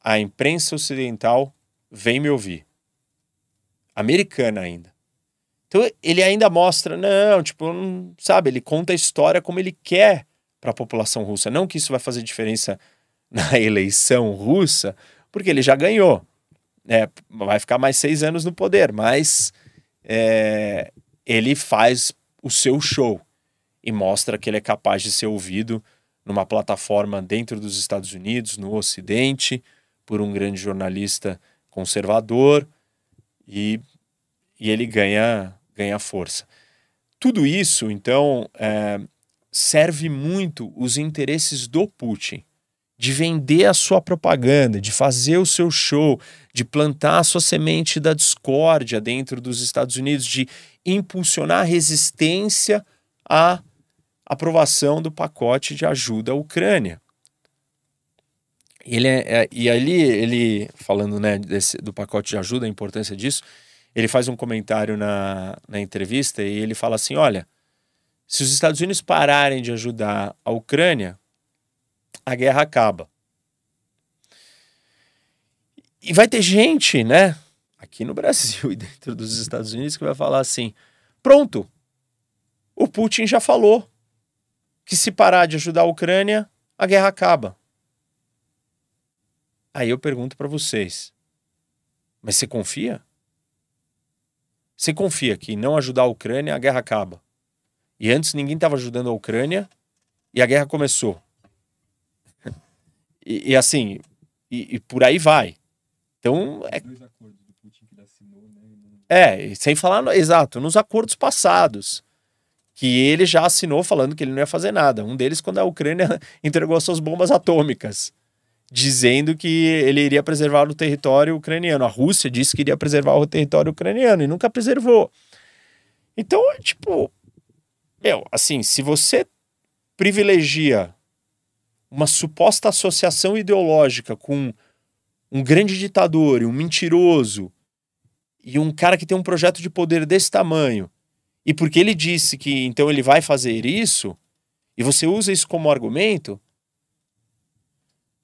a imprensa ocidental vem me ouvir americana ainda. Então ele ainda mostra, não, tipo, não, sabe, ele conta a história como ele quer para a população russa. Não que isso vai fazer diferença na [LAUGHS] eleição russa, porque ele já ganhou. É, vai ficar mais seis anos no poder, mas é, ele faz o seu show e mostra que ele é capaz de ser ouvido numa plataforma dentro dos Estados Unidos, no Ocidente, por um grande jornalista conservador e, e ele ganha, ganha força. Tudo isso, então, é, serve muito os interesses do Putin, de vender a sua propaganda, de fazer o seu show, de plantar a sua semente da discórdia dentro dos Estados Unidos, de impulsionar a resistência à aprovação do pacote de ajuda à Ucrânia. Ele é, é, e ali ele falando né, desse, do pacote de ajuda, a importância disso, ele faz um comentário na, na entrevista e ele fala assim: olha, se os Estados Unidos pararem de ajudar a Ucrânia, a guerra acaba. E vai ter gente, né, aqui no Brasil [LAUGHS] e dentro dos Estados Unidos que vai falar assim: pronto, o Putin já falou que se parar de ajudar a Ucrânia, a guerra acaba. Aí eu pergunto para vocês: mas você confia? Você confia que não ajudar a Ucrânia, a guerra acaba? E antes ninguém estava ajudando a Ucrânia e a guerra começou. E, e, assim, e, e, por aí vai. Então. É, é sem falar, exato, nos acordos passados que ele já assinou falando que ele não ia fazer nada. Um deles quando a Ucrânia [LAUGHS] entregou suas bombas atômicas dizendo que ele iria preservar o território ucraniano. A Rússia disse que iria preservar o território ucraniano e nunca preservou. Então, tipo, meu, assim, se você privilegia uma suposta associação ideológica com um grande ditador e um mentiroso e um cara que tem um projeto de poder desse tamanho, e porque ele disse que então ele vai fazer isso, e você usa isso como argumento,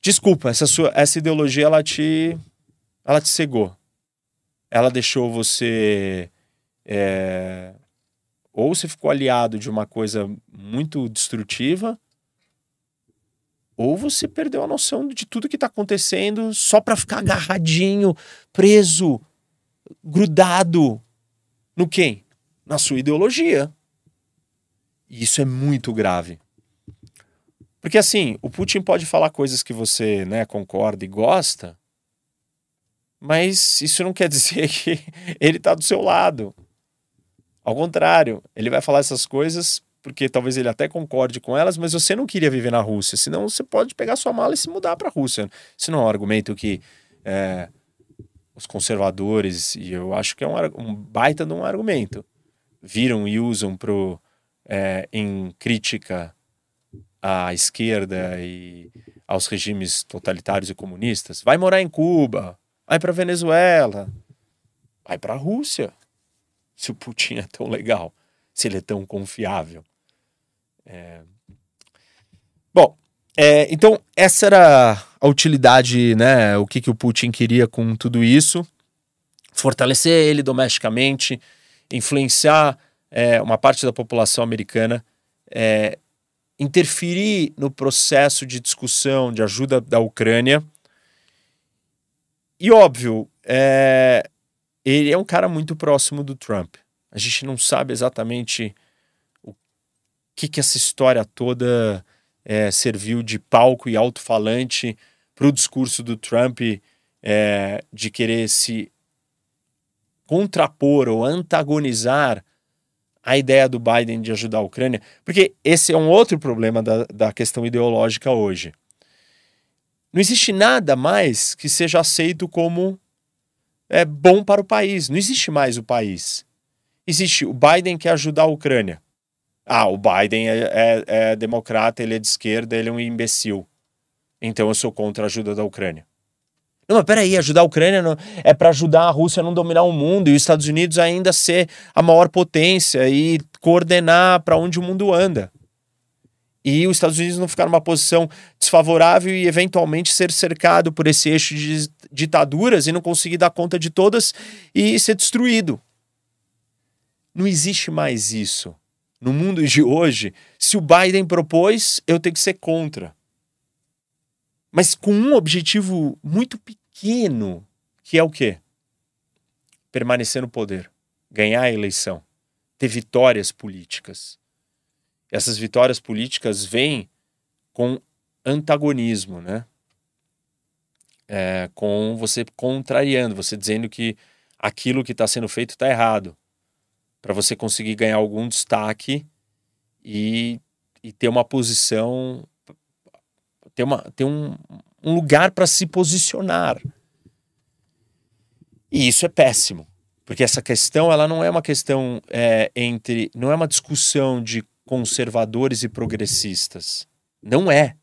Desculpa, essa sua essa ideologia ela te ela te cegou. Ela deixou você é, ou você ficou aliado de uma coisa muito destrutiva, ou você perdeu a noção de tudo que está acontecendo só para ficar agarradinho, preso, grudado no quem? Na sua ideologia. E isso é muito grave. Porque assim, o Putin pode falar coisas que você né, concorda e gosta, mas isso não quer [LAUGHS] dizer que ele está do seu lado. Ao contrário, ele vai falar essas coisas porque talvez ele até concorde com elas, mas você não queria viver na Rússia. Senão você pode pegar sua mala e se mudar para a Rússia. Isso não é um argumento que é, os conservadores, e eu acho que é um, um, baita de um argumento, viram e usam pro, é, em crítica à esquerda e aos regimes totalitários e comunistas. Vai morar em Cuba, vai para Venezuela, vai para a Rússia. Se o Putin é tão legal, se ele é tão confiável. É... Bom, é, então essa era a utilidade, né? O que, que o Putin queria com tudo isso? Fortalecer ele domesticamente, influenciar é, uma parte da população americana é, interferir no processo de discussão de ajuda da Ucrânia. E óbvio, é, ele é um cara muito próximo do Trump. A gente não sabe exatamente que, que essa história toda é, serviu de palco e alto-falante para o discurso do Trump é, de querer se contrapor ou antagonizar a ideia do Biden de ajudar a Ucrânia, porque esse é um outro problema da, da questão ideológica hoje. Não existe nada mais que seja aceito como é, bom para o país. Não existe mais o país. Existe o Biden quer ajudar a Ucrânia. Ah, o Biden é, é, é democrata, ele é de esquerda, ele é um imbecil. Então eu sou contra a ajuda da Ucrânia. Não, mas peraí, ajudar a Ucrânia não, é para ajudar a Rússia a não dominar o mundo e os Estados Unidos ainda ser a maior potência e coordenar para onde o mundo anda. E os Estados Unidos não ficar numa posição desfavorável e eventualmente ser cercado por esse eixo de ditaduras e não conseguir dar conta de todas e ser destruído. Não existe mais isso. No mundo de hoje, se o Biden propôs, eu tenho que ser contra mas com um objetivo muito pequeno, que é o quê? Permanecer no poder, ganhar a eleição, ter vitórias políticas. Essas vitórias políticas vêm com antagonismo, né? É, com você contrariando, você dizendo que aquilo que está sendo feito está errado, para você conseguir ganhar algum destaque e, e ter uma posição ter, uma, ter um, um lugar para se posicionar. E isso é péssimo, porque essa questão ela não é uma questão é, entre, não é uma discussão de conservadores e progressistas. Não é,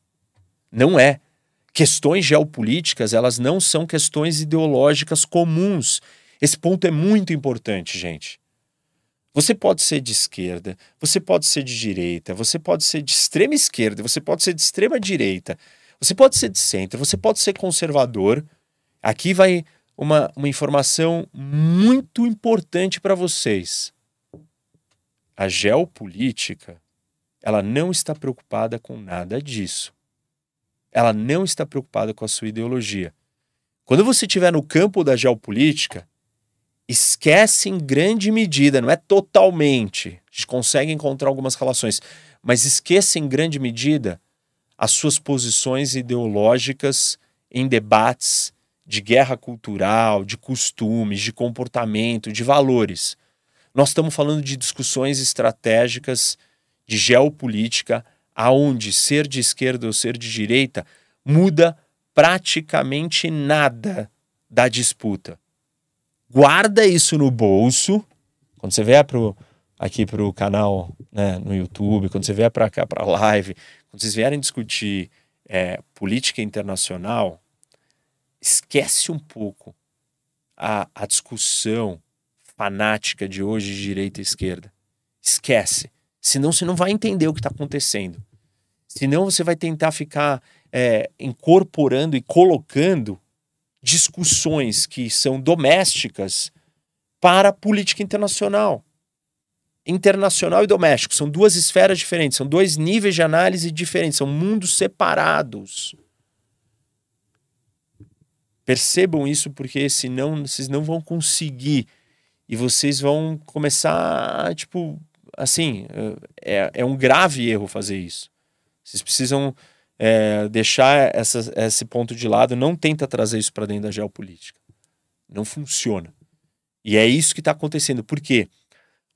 não é. Questões geopolíticas elas não são questões ideológicas comuns. Esse ponto é muito importante, gente. Você pode ser de esquerda, você pode ser de direita, você pode ser de extrema esquerda, você pode ser de extrema direita, você pode ser de centro, você pode ser conservador. Aqui vai uma, uma informação muito importante para vocês. A geopolítica, ela não está preocupada com nada disso. Ela não está preocupada com a sua ideologia. Quando você estiver no campo da geopolítica, esquece em grande medida, não é totalmente, a gente consegue encontrar algumas relações, mas esquece em grande medida as suas posições ideológicas em debates de guerra cultural, de costumes, de comportamento, de valores. Nós estamos falando de discussões estratégicas de geopolítica, aonde ser de esquerda ou ser de direita muda praticamente nada da disputa guarda isso no bolso. Quando você vier pro, aqui para o canal né, no YouTube, quando você vier para cá para a live, quando vocês vierem discutir é, política internacional, esquece um pouco a, a discussão fanática de hoje de direita e esquerda. Esquece. Senão você não vai entender o que está acontecendo. Senão você vai tentar ficar é, incorporando e colocando discussões que são domésticas para a política internacional. Internacional e doméstico são duas esferas diferentes, são dois níveis de análise diferentes, são mundos separados. Percebam isso porque senão vocês não vão conseguir e vocês vão começar, tipo, assim, é, é um grave erro fazer isso. Vocês precisam é, deixar essa, esse ponto de lado, não tenta trazer isso para dentro da geopolítica. Não funciona. E é isso que está acontecendo. Por quê?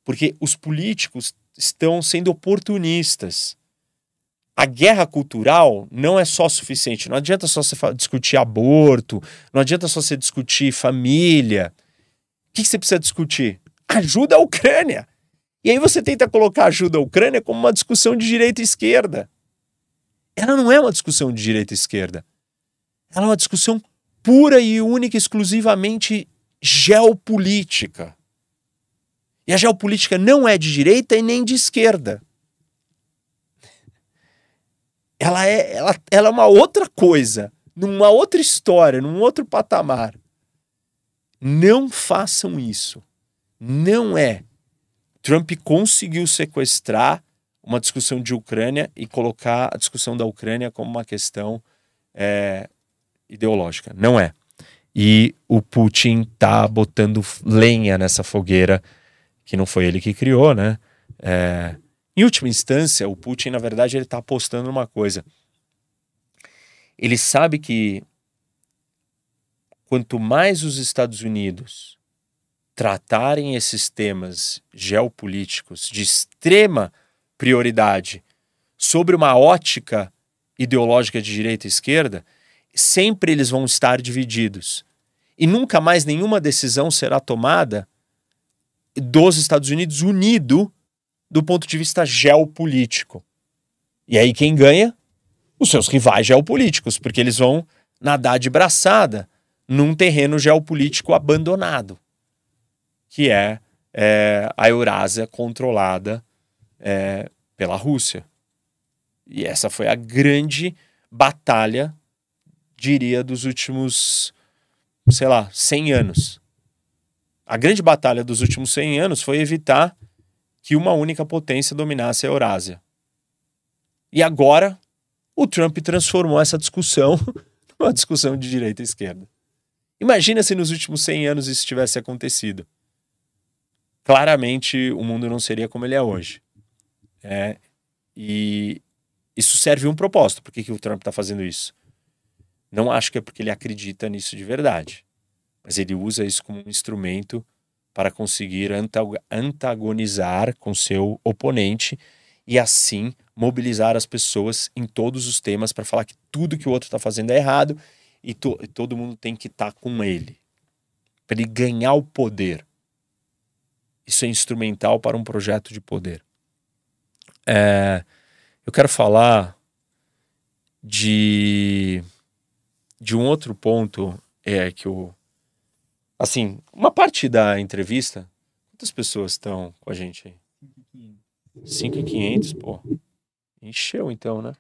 Porque os políticos estão sendo oportunistas. A guerra cultural não é só suficiente. Não adianta só você discutir aborto, não adianta só você discutir família. O que você precisa discutir? Ajuda a Ucrânia. E aí você tenta colocar ajuda à Ucrânia como uma discussão de direita e esquerda ela não é uma discussão de direita e esquerda. Ela é uma discussão pura e única, exclusivamente geopolítica. E a geopolítica não é de direita e nem de esquerda. Ela é, ela, ela é uma outra coisa, numa outra história, num outro patamar. Não façam isso. Não é. Trump conseguiu sequestrar uma discussão de Ucrânia e colocar a discussão da Ucrânia como uma questão é, ideológica. Não é. e o Putin tá botando lenha nessa fogueira que não foi ele que criou, né? É, em última instância, o Putin, na verdade, ele está apostando numa coisa. Ele sabe que quanto mais os Estados Unidos tratarem esses temas geopolíticos de extrema prioridade sobre uma ótica ideológica de direita e esquerda, sempre eles vão estar divididos. E nunca mais nenhuma decisão será tomada dos Estados Unidos unido do ponto de vista geopolítico. E aí quem ganha? Os seus rivais geopolíticos, porque eles vão nadar de braçada num terreno geopolítico abandonado, que é, é a Eurásia controlada é, pela Rússia. E essa foi a grande batalha, diria, dos últimos, sei lá, 100 anos. A grande batalha dos últimos 100 anos foi evitar que uma única potência dominasse a Eurásia. E agora, o Trump transformou essa discussão [LAUGHS] numa discussão de direita e esquerda. Imagina se nos últimos 100 anos isso tivesse acontecido. Claramente o mundo não seria como ele é hoje. É, e isso serve um propósito. Por que, que o Trump está fazendo isso? Não acho que é porque ele acredita nisso de verdade, mas ele usa isso como um instrumento para conseguir antagonizar com seu oponente e assim mobilizar as pessoas em todos os temas para falar que tudo que o outro está fazendo é errado e, to e, todo mundo tem que estar tá com ele para ele ganhar o poder. Isso é instrumental para um projeto de poder. É, eu quero falar de, de um outro ponto é que o assim, uma parte da entrevista, quantas pessoas estão com a gente aí? 5.500, pô. Encheu então, né?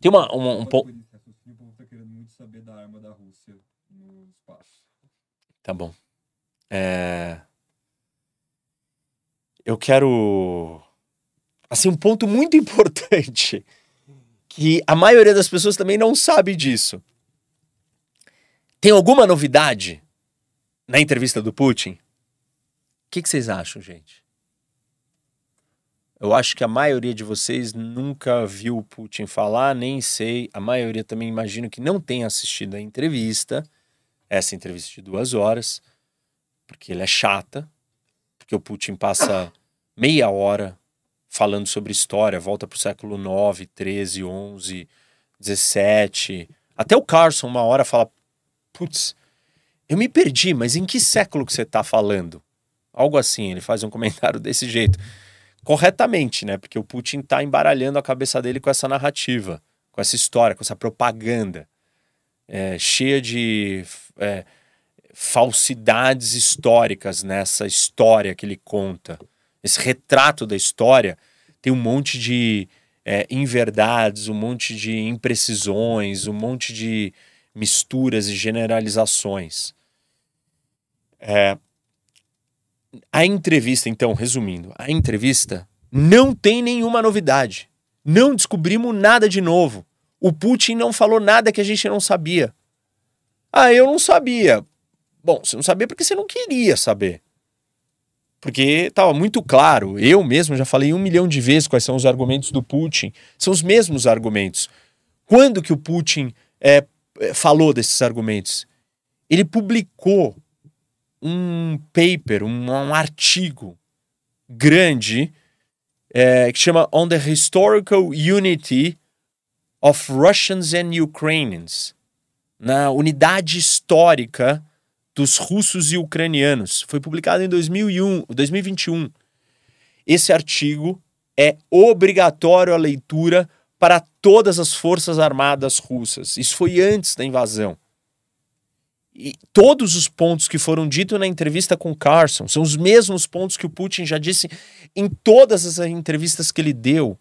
Tem uma, uma um ponto. Tá bom. É eu quero. Assim, um ponto muito [LAUGHS] importante que a maioria das pessoas também não sabe disso. Tem alguma novidade na entrevista do Putin? O que, que vocês acham, gente? Eu acho que a maioria de vocês nunca viu o Putin falar, nem sei. A maioria também imagino que não tenha assistido a entrevista, essa entrevista de duas horas, porque ele é chata, porque o Putin passa meia hora falando sobre história, volta para o século 9, 13, 11, 17. Até o Carson, uma hora, fala: Putz, eu me perdi, mas em que século que você está falando? Algo assim, ele faz um comentário [LAUGHS] desse jeito. Corretamente, né? Porque o Putin está embaralhando a cabeça dele com essa narrativa, com essa história, com essa propaganda é, cheia de é, falsidades históricas nessa história que ele conta esse retrato da história tem um monte de é, inverdades, um monte de imprecisões, um monte de misturas e generalizações. É, a entrevista, então, resumindo, a entrevista não tem nenhuma novidade. Não descobrimos nada de novo. O Putin não falou nada que a gente não sabia. Ah, eu não sabia. Bom, você não sabia porque você não queria saber. Porque estava muito claro, eu mesmo já falei um milhão de vezes quais são os argumentos do Putin. São os mesmos argumentos. Quando que o Putin é, é, falou desses argumentos? Ele publicou um paper, um, um artigo grande é, que chama On the Historical Unity of Russians and Ukrainians, na unidade histórica dos russos e ucranianos. Foi publicado em 2001, 2021. Esse artigo é obrigatório a leitura para todas as forças armadas russas. Isso foi antes da invasão. E todos os pontos que foram ditos na entrevista com Carson são os mesmos pontos que o Putin já disse em todas as entrevistas que ele deu,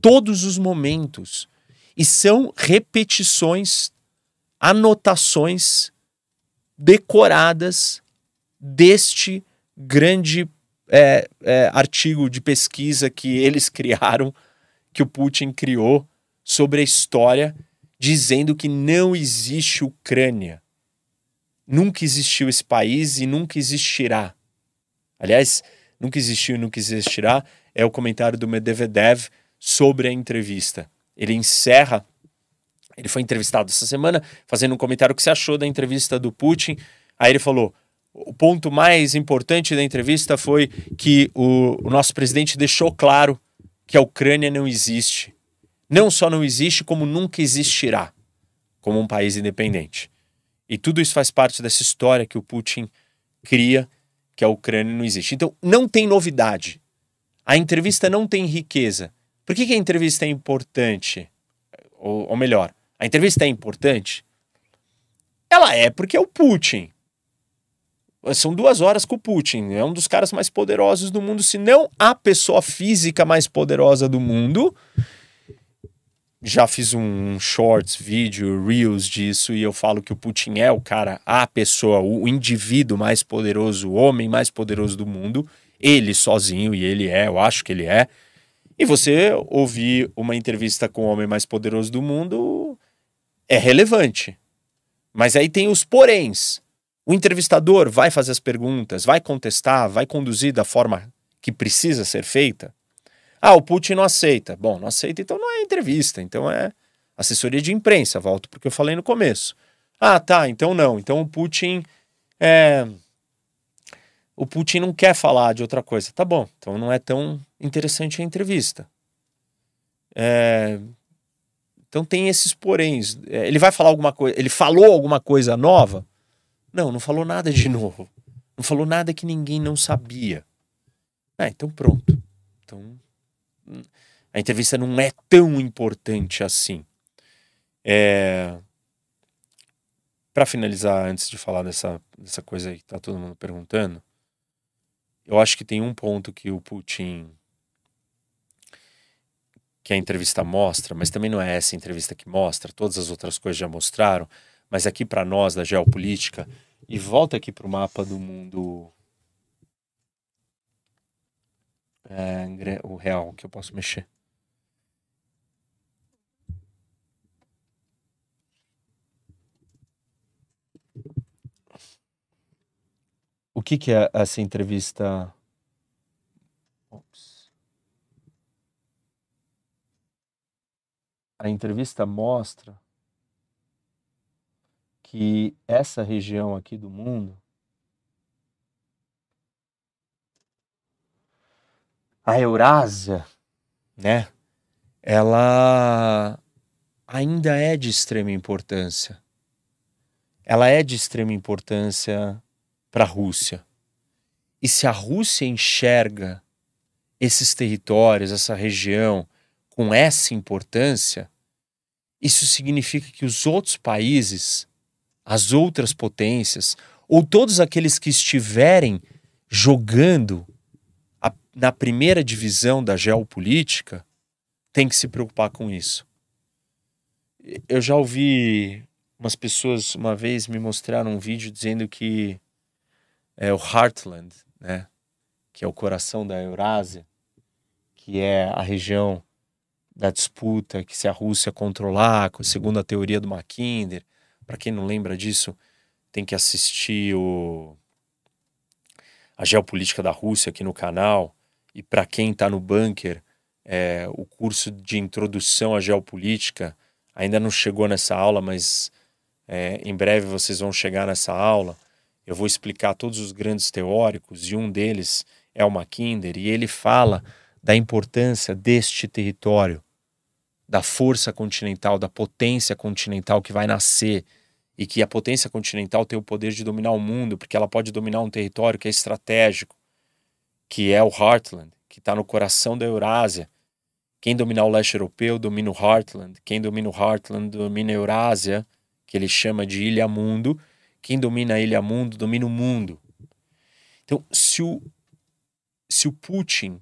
todos os momentos. E são repetições, anotações decoradas deste grande é, é, artigo de pesquisa que eles [LAUGHS] criaram, que o Putin criou sobre a história, dizendo que não existe Ucrânia. Nunca existiu esse país e nunca existirá. Aliás, nunca existiu e nunca existirá é o comentário do Medvedev sobre a entrevista. Ele encerra, ele foi entrevistado essa semana, fazendo um comentário o que você achou da entrevista do Putin. Aí ele falou: o ponto mais importante da entrevista foi que o, o nosso presidente deixou claro que a Ucrânia não existe. Não só não existe, como nunca existirá como um país independente. E tudo isso faz parte dessa história que o Putin cria, que a Ucrânia não existe. Então, não tem novidade. A entrevista não tem riqueza. Por que, que a entrevista é importante? Ou, ou melhor, a entrevista é importante? Ela é porque é o Putin. São duas horas com o Putin. É um dos caras mais poderosos do mundo, se não a pessoa física mais poderosa do mundo. Já fiz um shorts, vídeo, reels disso, e eu falo que o Putin é o cara, a pessoa, o indivíduo mais poderoso, o homem mais poderoso do mundo. Ele sozinho, e ele é, eu acho que ele é. E você ouvir uma entrevista com o homem mais poderoso do mundo é relevante. Mas aí tem os poréns. O entrevistador vai fazer as perguntas, vai contestar, vai conduzir da forma que precisa ser feita. Ah, o Putin não aceita. Bom, não aceita, então não é entrevista, então é assessoria de imprensa. Volto porque eu falei no começo. Ah, tá, então não. Então o Putin é. O Putin não quer falar de outra coisa. Tá bom, então não é tão interessante a entrevista. É... Então tem esses poréns. É, ele vai falar alguma coisa. Ele falou alguma coisa nova? Não, não falou nada de novo. Não falou nada que ninguém não sabia. Ah, então pronto. Então a entrevista não é tão importante assim. É... Para finalizar, antes de falar dessa, dessa coisa aí que tá todo mundo perguntando, eu acho que tem um ponto que o Putin que a entrevista mostra, mas também não é essa entrevista que mostra, todas as outras coisas já mostraram, mas aqui para nós da geopolítica, e volta aqui para o mapa do mundo é, o real que eu posso mexer. O que, que é essa entrevista? A entrevista mostra que essa região aqui do mundo, a Eurásia, né, ela ainda é de extrema importância. Ela é de extrema importância para a Rússia. E se a Rússia enxerga esses territórios, essa região com essa importância, isso significa que os outros países as outras potências, ou todos aqueles que estiverem jogando a, na primeira divisão da geopolítica, têm que se preocupar com isso. Eu já ouvi umas pessoas uma vez me mostraram um vídeo dizendo que é o Heartland, né, que é o coração da Eurásia, que é a região da disputa que se a Rússia controlar, segundo a teoria do Mackinder, para quem não lembra disso, tem que assistir o a geopolítica da Rússia aqui no canal. E para quem está no bunker, é, o curso de introdução à geopolítica ainda não chegou nessa aula, mas é, em breve vocês vão chegar nessa aula. Eu vou explicar todos os grandes teóricos e um deles é o Mackinder e ele fala da importância deste território, da força continental, da potência continental que vai nascer e que a potência continental tem o poder de dominar o mundo, porque ela pode dominar um território que é estratégico, que é o Heartland, que está no coração da Eurásia. Quem dominar o leste europeu domina o Heartland, quem domina o Heartland domina a Eurásia, que ele chama de Ilha Mundo. Quem domina a Ilha Mundo domina o mundo. Então, se o, se o Putin,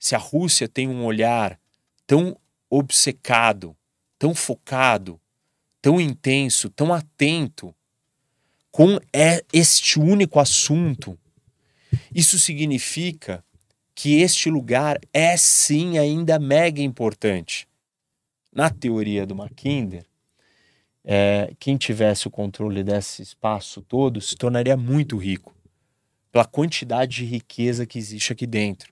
se a Rússia tem um olhar tão obcecado, tão focado tão intenso, tão atento com é este único assunto, isso significa que este lugar é sim ainda mega importante. Na teoria do Mackinder, é, quem tivesse o controle desse espaço todo se tornaria muito rico pela quantidade de riqueza que existe aqui dentro,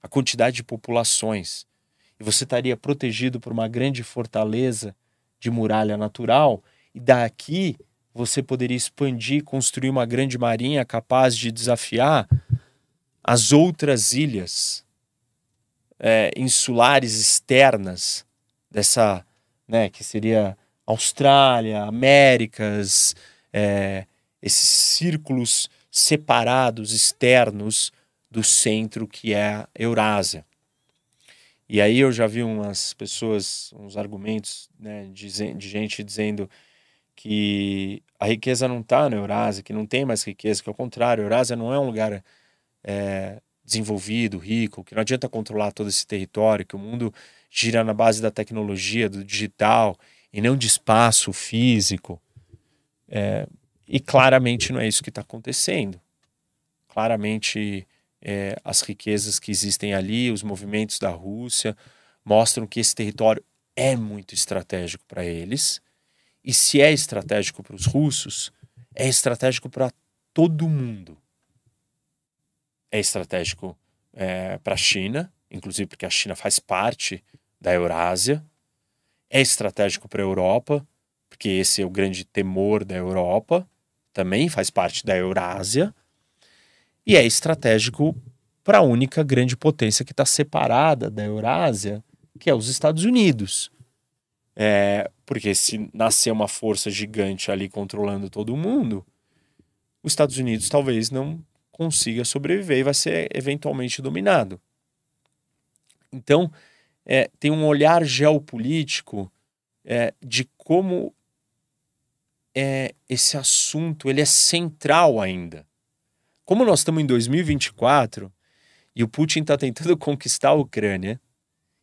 a quantidade de populações. E você estaria protegido por uma grande fortaleza de muralha natural, e daqui você poderia expandir, construir uma grande marinha capaz de desafiar as outras ilhas é, insulares externas dessa, né, que seria Austrália, Américas, é, esses círculos separados externos do centro que é a Eurásia. E aí eu já vi umas pessoas, uns argumentos né, de, de gente dizendo que a riqueza não está na Eurásia, que não tem mais riqueza, que ao contrário, a Eurásia não é um lugar é, desenvolvido, rico, que não adianta controlar todo esse território, que o mundo gira na base da tecnologia, do digital, e não de espaço físico. É, e claramente não é isso que está acontecendo. Claramente é, as riquezas que existem ali, os movimentos da Rússia, mostram que esse território é muito estratégico para eles. E se é estratégico para os russos, é estratégico para todo mundo. É estratégico é, para a China, inclusive porque a China faz parte da Eurásia é estratégico para a Europa, porque esse é o grande temor da Europa, também faz parte da Eurásia, e é estratégico para a única grande potência que está separada da Eurásia, que é os Estados Unidos. É, porque se nascer uma força gigante ali controlando todo mundo, os Estados Unidos talvez não consiga sobreviver e vai ser eventualmente dominado. Então, é, tem um olhar geopolítico é, de como é, esse assunto ele é central ainda. Como nós estamos em 2024 e o Putin está tentando [LAUGHS] conquistar a Ucrânia,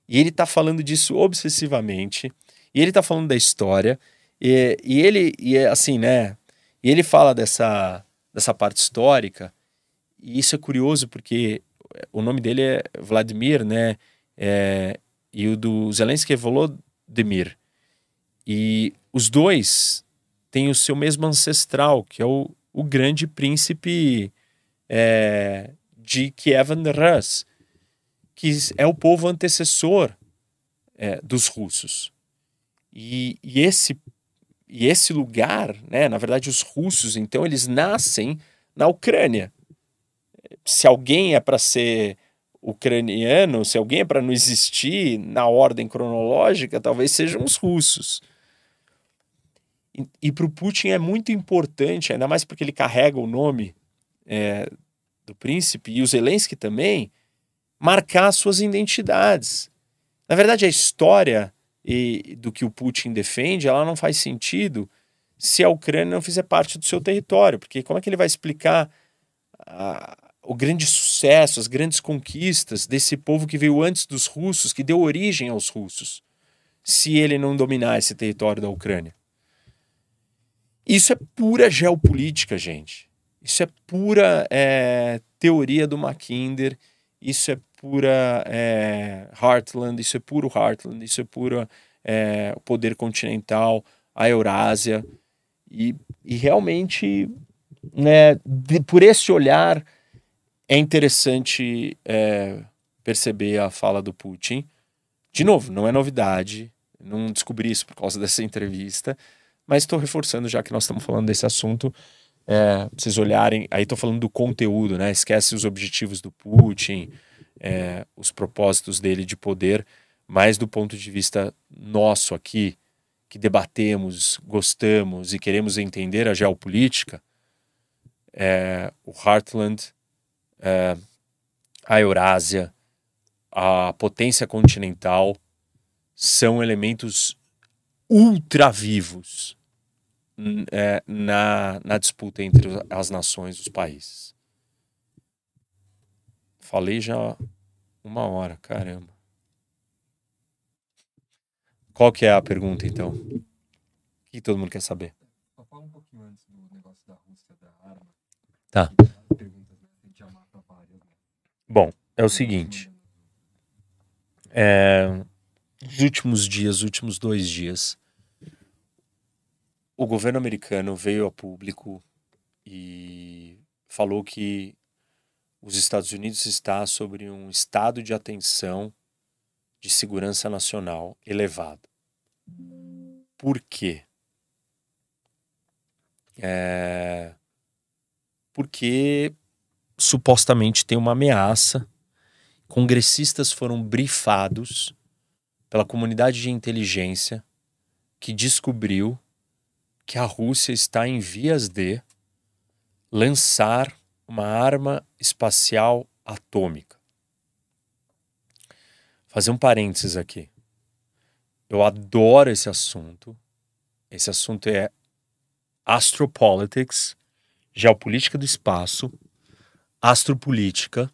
e ele está falando disso obsessivamente, e ele está falando da história, e, e ele, e é assim, né? E ele fala dessa, dessa parte histórica, e isso é curioso porque o nome dele é Vladimir, né? É, e o do Zelensky é Volodymyr. E os dois têm o seu mesmo ancestral, que é o, o grande príncipe é, de Kievan Rus, que é o povo antecessor é, dos russos. E, e, esse, e esse lugar, né, na verdade, os russos, então, eles nascem na Ucrânia. Se alguém é para ser ucraniano, se alguém é para não existir na ordem cronológica, talvez sejam os russos. E, e para o Putin é muito importante, ainda mais porque ele carrega o nome é, do príncipe e o Zelensky também, marcar suas identidades. Na verdade, a história e, do que o Putin defende, ela não faz sentido se a Ucrânia não fizer parte do seu território, porque como é que ele vai explicar a, o grande sucesso, as grandes conquistas desse povo que veio antes dos russos, que deu origem aos russos, se ele não dominar esse território da Ucrânia. Isso é pura geopolítica, gente. Isso é pura é, teoria do Mackinder, isso é pura é, Heartland, isso é puro Heartland, isso é pura é, poder continental, a Eurásia. E, e realmente, né, de, por esse olhar, é interessante é, perceber a fala do Putin. De novo, não é novidade, não descobri isso por causa dessa entrevista, mas estou reforçando já que nós estamos falando desse assunto. É, vocês olharem, aí estou falando do conteúdo, né? Esquece os objetivos do Putin, é, os propósitos dele de poder, mas do ponto de vista nosso aqui, que debatemos, gostamos e queremos entender a geopolítica, é, o Heartland é, a Eurásia, a potência continental são elementos ultra vivos é, na, na disputa entre as nações, os países. Falei já uma hora, caramba. Qual que é a pergunta, então? O que todo mundo quer saber? Fala um pouquinho antes do negócio da Rússia, da arma. Tá. Bom, é o seguinte. É, os últimos dias, os últimos dois dias, o governo americano veio a público e falou que os Estados Unidos está sobre um estado de atenção de segurança nacional elevado. Por quê? É... Porque supostamente tem uma ameaça. Congressistas foram brifados pela comunidade de inteligência que descobriu que a Rússia está em vias de lançar uma arma espacial atômica. Fazer um parênteses aqui. Eu adoro esse assunto. Esse assunto é astropolitics, geopolítica do espaço, astropolítica.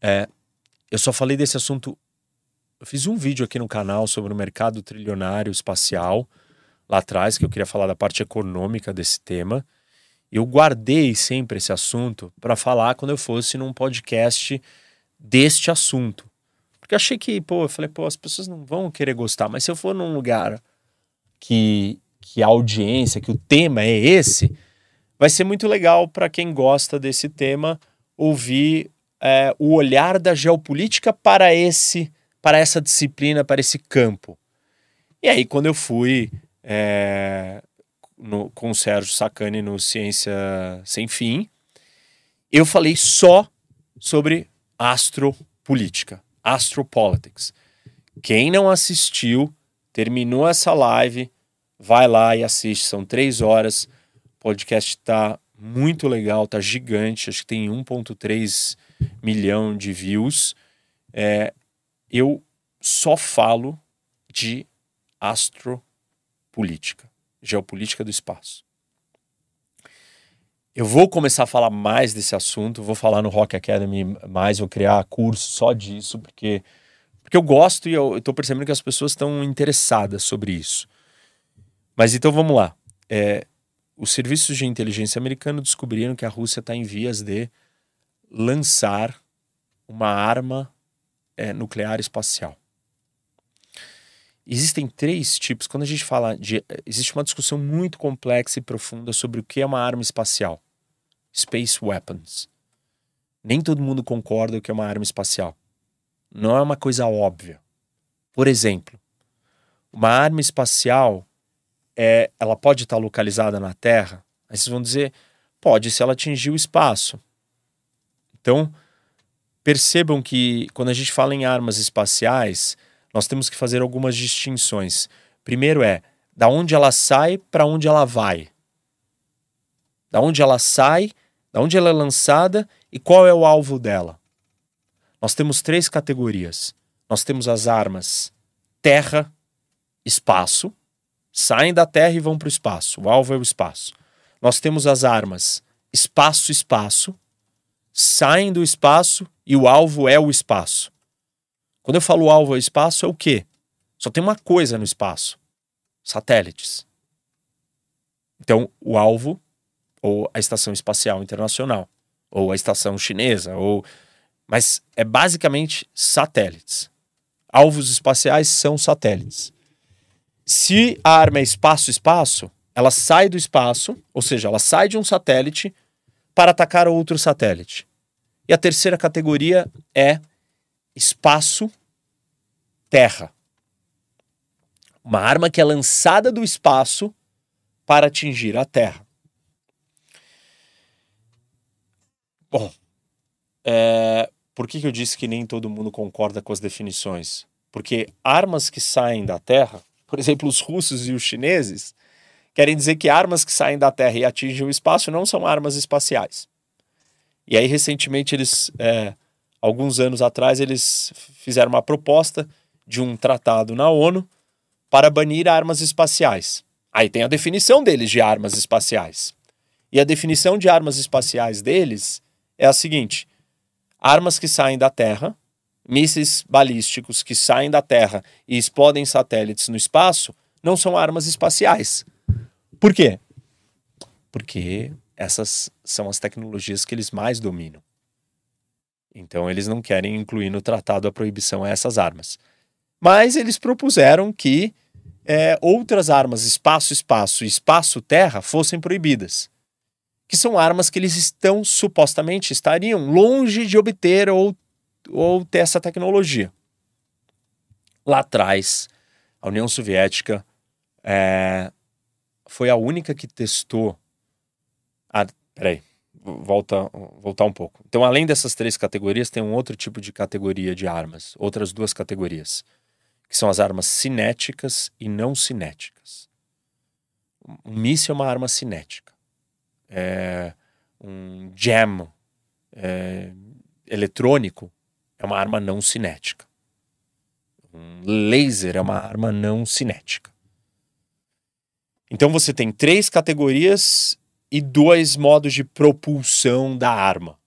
É, eu só falei desse assunto. Eu fiz um vídeo aqui no canal sobre o mercado trilionário espacial lá atrás, que eu queria falar da parte econômica desse tema. Eu guardei sempre esse assunto para falar quando eu fosse num podcast deste assunto. Porque achei que, pô, eu falei, pô, as pessoas não vão querer gostar, mas se eu for num lugar que, que a audiência, que o tema é esse, vai ser muito legal para quem gosta desse tema ouvir é, o olhar da geopolítica para esse para essa disciplina, para esse campo. E aí, quando eu fui é, no, com o Sérgio Sacani no Ciência Sem Fim, eu falei só sobre astropolítica, astropolitics. Quem não assistiu, terminou essa live, vai lá e assiste. São três horas podcast tá muito legal, tá gigante, acho que tem 1,3 milhão de views. É, eu só falo de astropolítica, geopolítica do espaço. Eu vou começar a falar mais desse assunto, vou falar no Rock Academy mais, vou criar curso só disso, porque, porque eu gosto e eu estou percebendo que as pessoas estão interessadas sobre isso. Mas então vamos lá. É, os serviços de inteligência americanos descobriram que a Rússia está em vias de lançar uma arma é, nuclear espacial. Existem três tipos. Quando a gente fala de. Existe uma discussão muito complexa e profunda sobre o que é uma arma espacial. Space weapons. Nem todo mundo concorda que é uma arma espacial. Não é uma coisa óbvia. Por exemplo, uma arma espacial é, ela pode estar localizada na Terra? Aí vocês vão dizer, pode se ela atingir o espaço. Então, percebam que quando a gente fala em armas espaciais, nós temos que fazer algumas distinções. Primeiro é da onde ela sai para onde ela vai. Da onde ela sai, da onde ela é lançada e qual é o alvo dela. Nós temos três categorias. Nós temos as armas terra, espaço, saem da Terra e vão para o espaço. O alvo é o espaço. Nós temos as armas espaço-espaço, saem do espaço e o alvo é o espaço. Quando eu falo alvo é espaço, é o quê? Só tem uma coisa no espaço: satélites. Então, o alvo, ou a Estação Espacial Internacional, ou a Estação Chinesa, ou. Mas é basicamente satélites. Alvos espaciais são satélites. Se a arma é espaço-espaço, ela sai do espaço, ou seja, ela sai de um satélite para atacar outro satélite. E a terceira categoria é espaço-terra. Uma arma que é lançada do espaço para atingir a Terra. Bom, é, por que, que eu disse que nem todo mundo concorda com as definições? Porque armas que saem da Terra por exemplo, os russos e os chineses, querem dizer que armas que saem da Terra e atingem o espaço não são armas espaciais. E aí, recentemente, eles, é, alguns anos atrás, eles fizeram uma proposta de um tratado na ONU para banir armas espaciais. Aí tem a definição deles de armas espaciais. E a definição de armas espaciais deles é a seguinte: armas que saem da Terra mísseis balísticos que saem da Terra e explodem satélites no espaço não são armas espaciais. Por quê? Porque essas são as tecnologias que eles mais dominam. Então eles não querem incluir no tratado a proibição a essas armas. Mas eles propuseram que é, outras armas, espaço, espaço e espaço, terra, fossem proibidas. Que são armas que eles estão, supostamente, estariam longe de obter ou, ou ter essa tecnologia. Lá atrás, a União Soviética é, foi a única que testou. Peraí, volta, voltar um pouco. Então, além dessas três categorias, tem um outro tipo de categoria de armas, outras duas categorias, que são as armas cinéticas e não cinéticas. Um míssil é uma arma cinética. É, um jam é, eletrônico é uma arma não cinética. Um laser é uma arma não cinética. Então você tem três categorias e dois modos de propulsão da arma.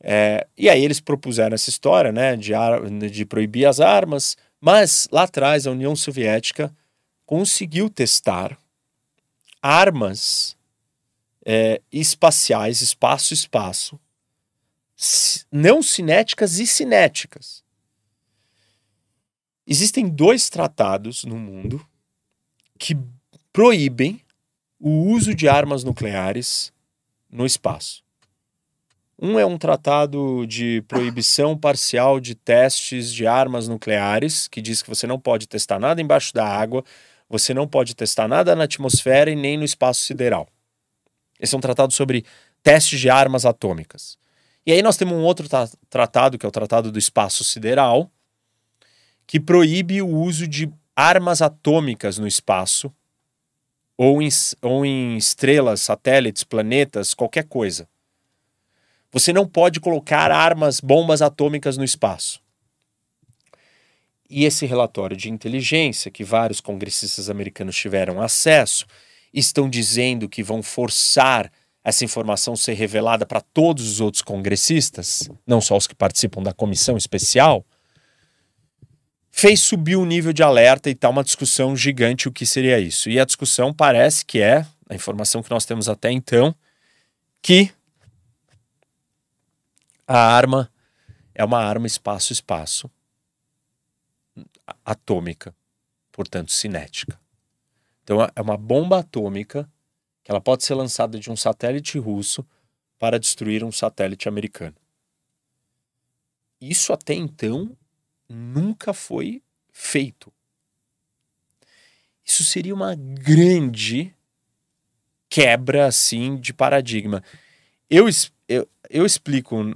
É, e aí eles propuseram essa história né, de, de proibir as armas, mas lá atrás a União Soviética conseguiu testar armas é, espaciais, espaço-espaço, não cinéticas e cinéticas. Existem dois tratados no mundo que proíbem o uso de armas nucleares no espaço. Um é um tratado de proibição parcial de testes de armas nucleares, que diz que você não pode testar nada embaixo da água, você não pode testar nada na atmosfera e nem no espaço sideral. Esse é um tratado sobre testes de armas atômicas. E aí nós temos um outro tra tratado, que é o Tratado do Espaço Sideral, que proíbe o uso de armas atômicas no espaço ou em, ou em estrelas, satélites, planetas, qualquer coisa. Você não pode colocar armas, bombas atômicas no espaço. E esse relatório de inteligência, que vários congressistas americanos tiveram acesso, estão dizendo que vão forçar essa informação ser revelada para todos os outros congressistas, não só os que participam da comissão especial fez subir o nível de alerta e tá uma discussão gigante o que seria isso. E a discussão parece que é, a informação que nós temos até então, que a arma é uma arma espaço-espaço atômica, portanto cinética. Então é uma bomba atômica que ela pode ser lançada de um satélite russo para destruir um satélite americano. Isso até então nunca foi feito. Isso seria uma grande quebra assim de paradigma. Eu, eu, eu explico uh,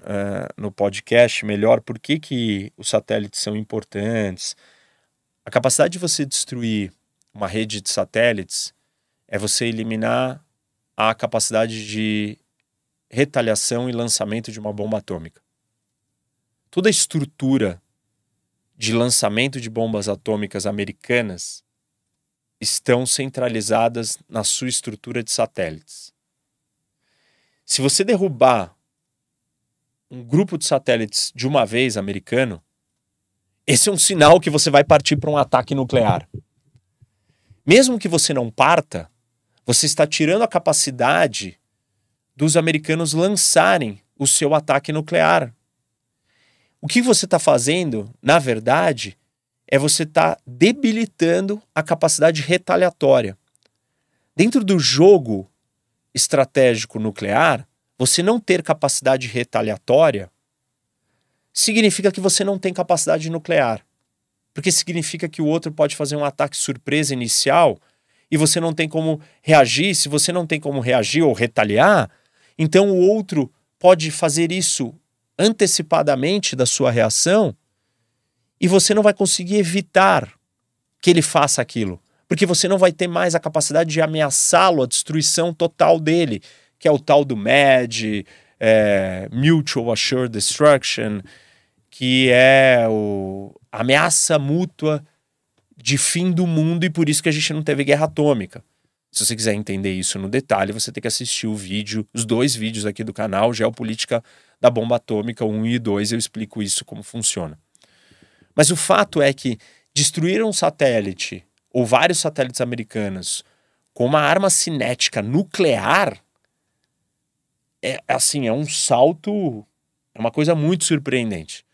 no podcast melhor por que, que os satélites são importantes. A capacidade de você destruir uma rede de satélites é você eliminar a capacidade de retaliação e lançamento de uma bomba atômica. Toda a estrutura de lançamento de bombas atômicas americanas estão centralizadas na sua estrutura de satélites. Se você derrubar um grupo de satélites de uma vez americano, esse é um sinal que você vai partir para um ataque nuclear. Mesmo que você não parta, você está tirando a capacidade dos americanos lançarem o seu ataque nuclear o que você está fazendo, na verdade, é você estar tá debilitando a capacidade retaliatória. Dentro do jogo estratégico nuclear, você não ter capacidade retaliatória significa que você não tem capacidade nuclear. Porque significa que o outro pode fazer um ataque surpresa inicial e você não tem como reagir. Se você não tem como reagir ou retaliar, então o outro pode fazer isso antecipadamente da sua reação e você não vai conseguir evitar que ele faça aquilo, porque você não vai ter mais a capacidade de ameaçá-lo, a destruição total dele, que é o tal do MAD, é, Mutual Assured Destruction, que é o, ameaça mútua de fim do mundo e por isso que a gente não teve guerra atômica. Se você quiser entender isso no detalhe, você tem que assistir o vídeo, os dois vídeos aqui do canal, Geopolítica da Bomba Atômica 1 e 2, eu explico isso como funciona. Mas o fato é que destruir um satélite ou vários satélites americanos com uma arma cinética nuclear é assim, é um salto, é uma coisa muito surpreendente.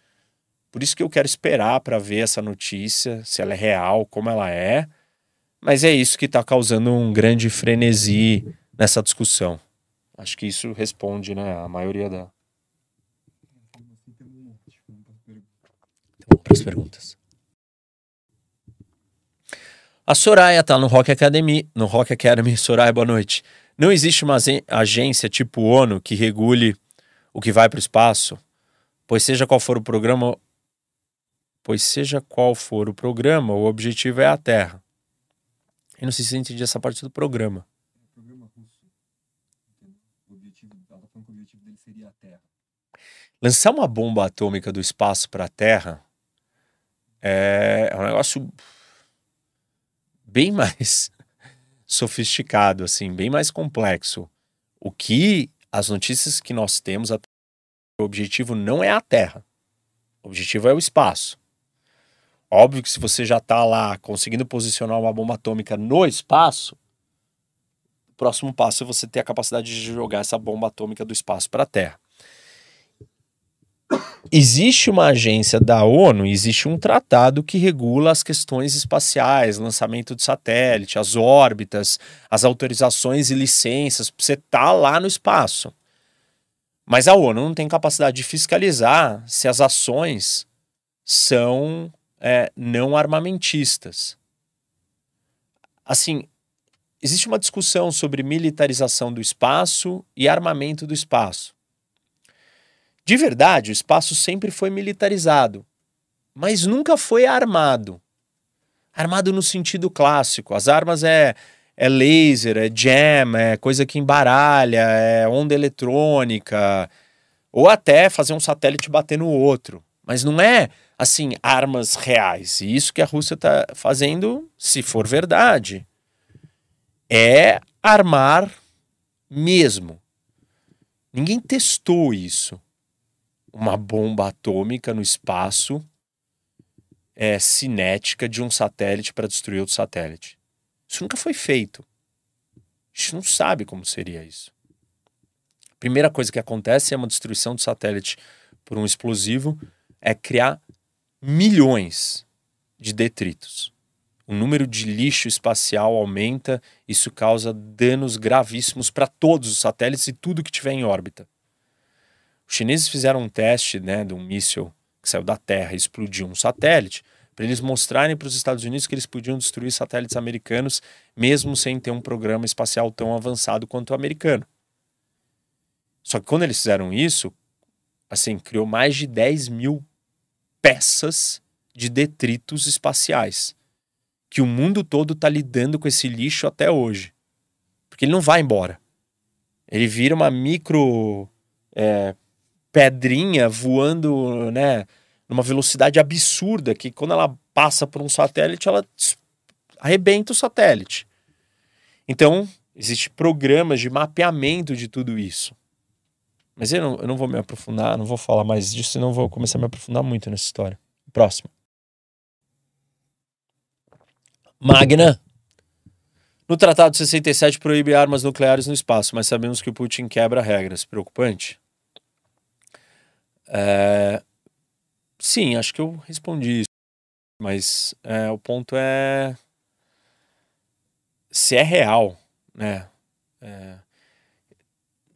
Por isso que eu quero esperar para ver essa notícia, se ela é real, como ela é. Mas é isso que está causando um grande frenesi nessa discussão. Acho que isso responde né, a maioria da. Então, para as perguntas. A Soraya está no Rock Academy. No Rock Academy, [LAUGHS] Soraya, boa noite. Não existe uma agência tipo ONU que regule o que vai para o espaço? Pois seja qual for o programa, pois seja qual for o programa, o objetivo é a Terra. Eu não sei se você entende essa parte do programa. Lançar uma bomba atômica do espaço para a Terra é, é um negócio bem [LAUGHS] mais sofisticado, assim, bem mais complexo. O que as notícias que nós temos, o objetivo não é a Terra. O objetivo é o espaço. Óbvio que se você já está lá conseguindo posicionar uma bomba atômica no espaço, o próximo passo é você ter a capacidade de jogar essa bomba atômica do espaço para a Terra. Existe uma agência da ONU, existe um tratado que regula as questões espaciais, lançamento de satélite, as órbitas, as autorizações e licenças você tá lá no espaço. Mas a ONU não tem capacidade de fiscalizar se as ações são é, não armamentistas. Assim, existe uma discussão sobre militarização do espaço e armamento do espaço. De verdade, o espaço sempre foi militarizado, mas nunca foi armado. Armado no sentido clássico. As armas é, é laser, é jam, é coisa que embaralha, é onda eletrônica, ou até fazer um satélite bater no outro. Mas não é assim, armas reais. E isso que a Rússia está fazendo, se for verdade, é armar mesmo. Ninguém testou isso. Uma bomba atômica no espaço é, cinética de um satélite para destruir outro satélite. Isso nunca foi feito. A gente não sabe como seria isso. A primeira coisa que acontece é uma destruição do satélite por um explosivo, é criar milhões de detritos. O número de lixo espacial aumenta, isso causa danos gravíssimos para todos os satélites e tudo que tiver em órbita. Os chineses fizeram um teste né, de um míssil que saiu da Terra e explodiu um satélite, para eles mostrarem para os Estados Unidos que eles podiam destruir satélites americanos, mesmo sem ter um programa espacial tão avançado quanto o americano. Só que quando eles fizeram isso, assim, criou mais de 10 mil peças de detritos espaciais. Que o mundo todo está lidando com esse lixo até hoje. Porque ele não vai embora. Ele vira uma micro é, pedrinha voando né, numa velocidade absurda que quando ela passa por um satélite, ela arrebenta o satélite. Então, existem programas de mapeamento de tudo isso. Mas eu não, eu não vou me aprofundar, não vou falar mais disso, senão vou começar a me aprofundar muito nessa história. Próximo. Magna. No Tratado 67 proíbe armas nucleares no espaço, mas sabemos que o Putin quebra regras. Preocupante? É... Sim, acho que eu respondi isso. Mas é, o ponto é se é real, né? É,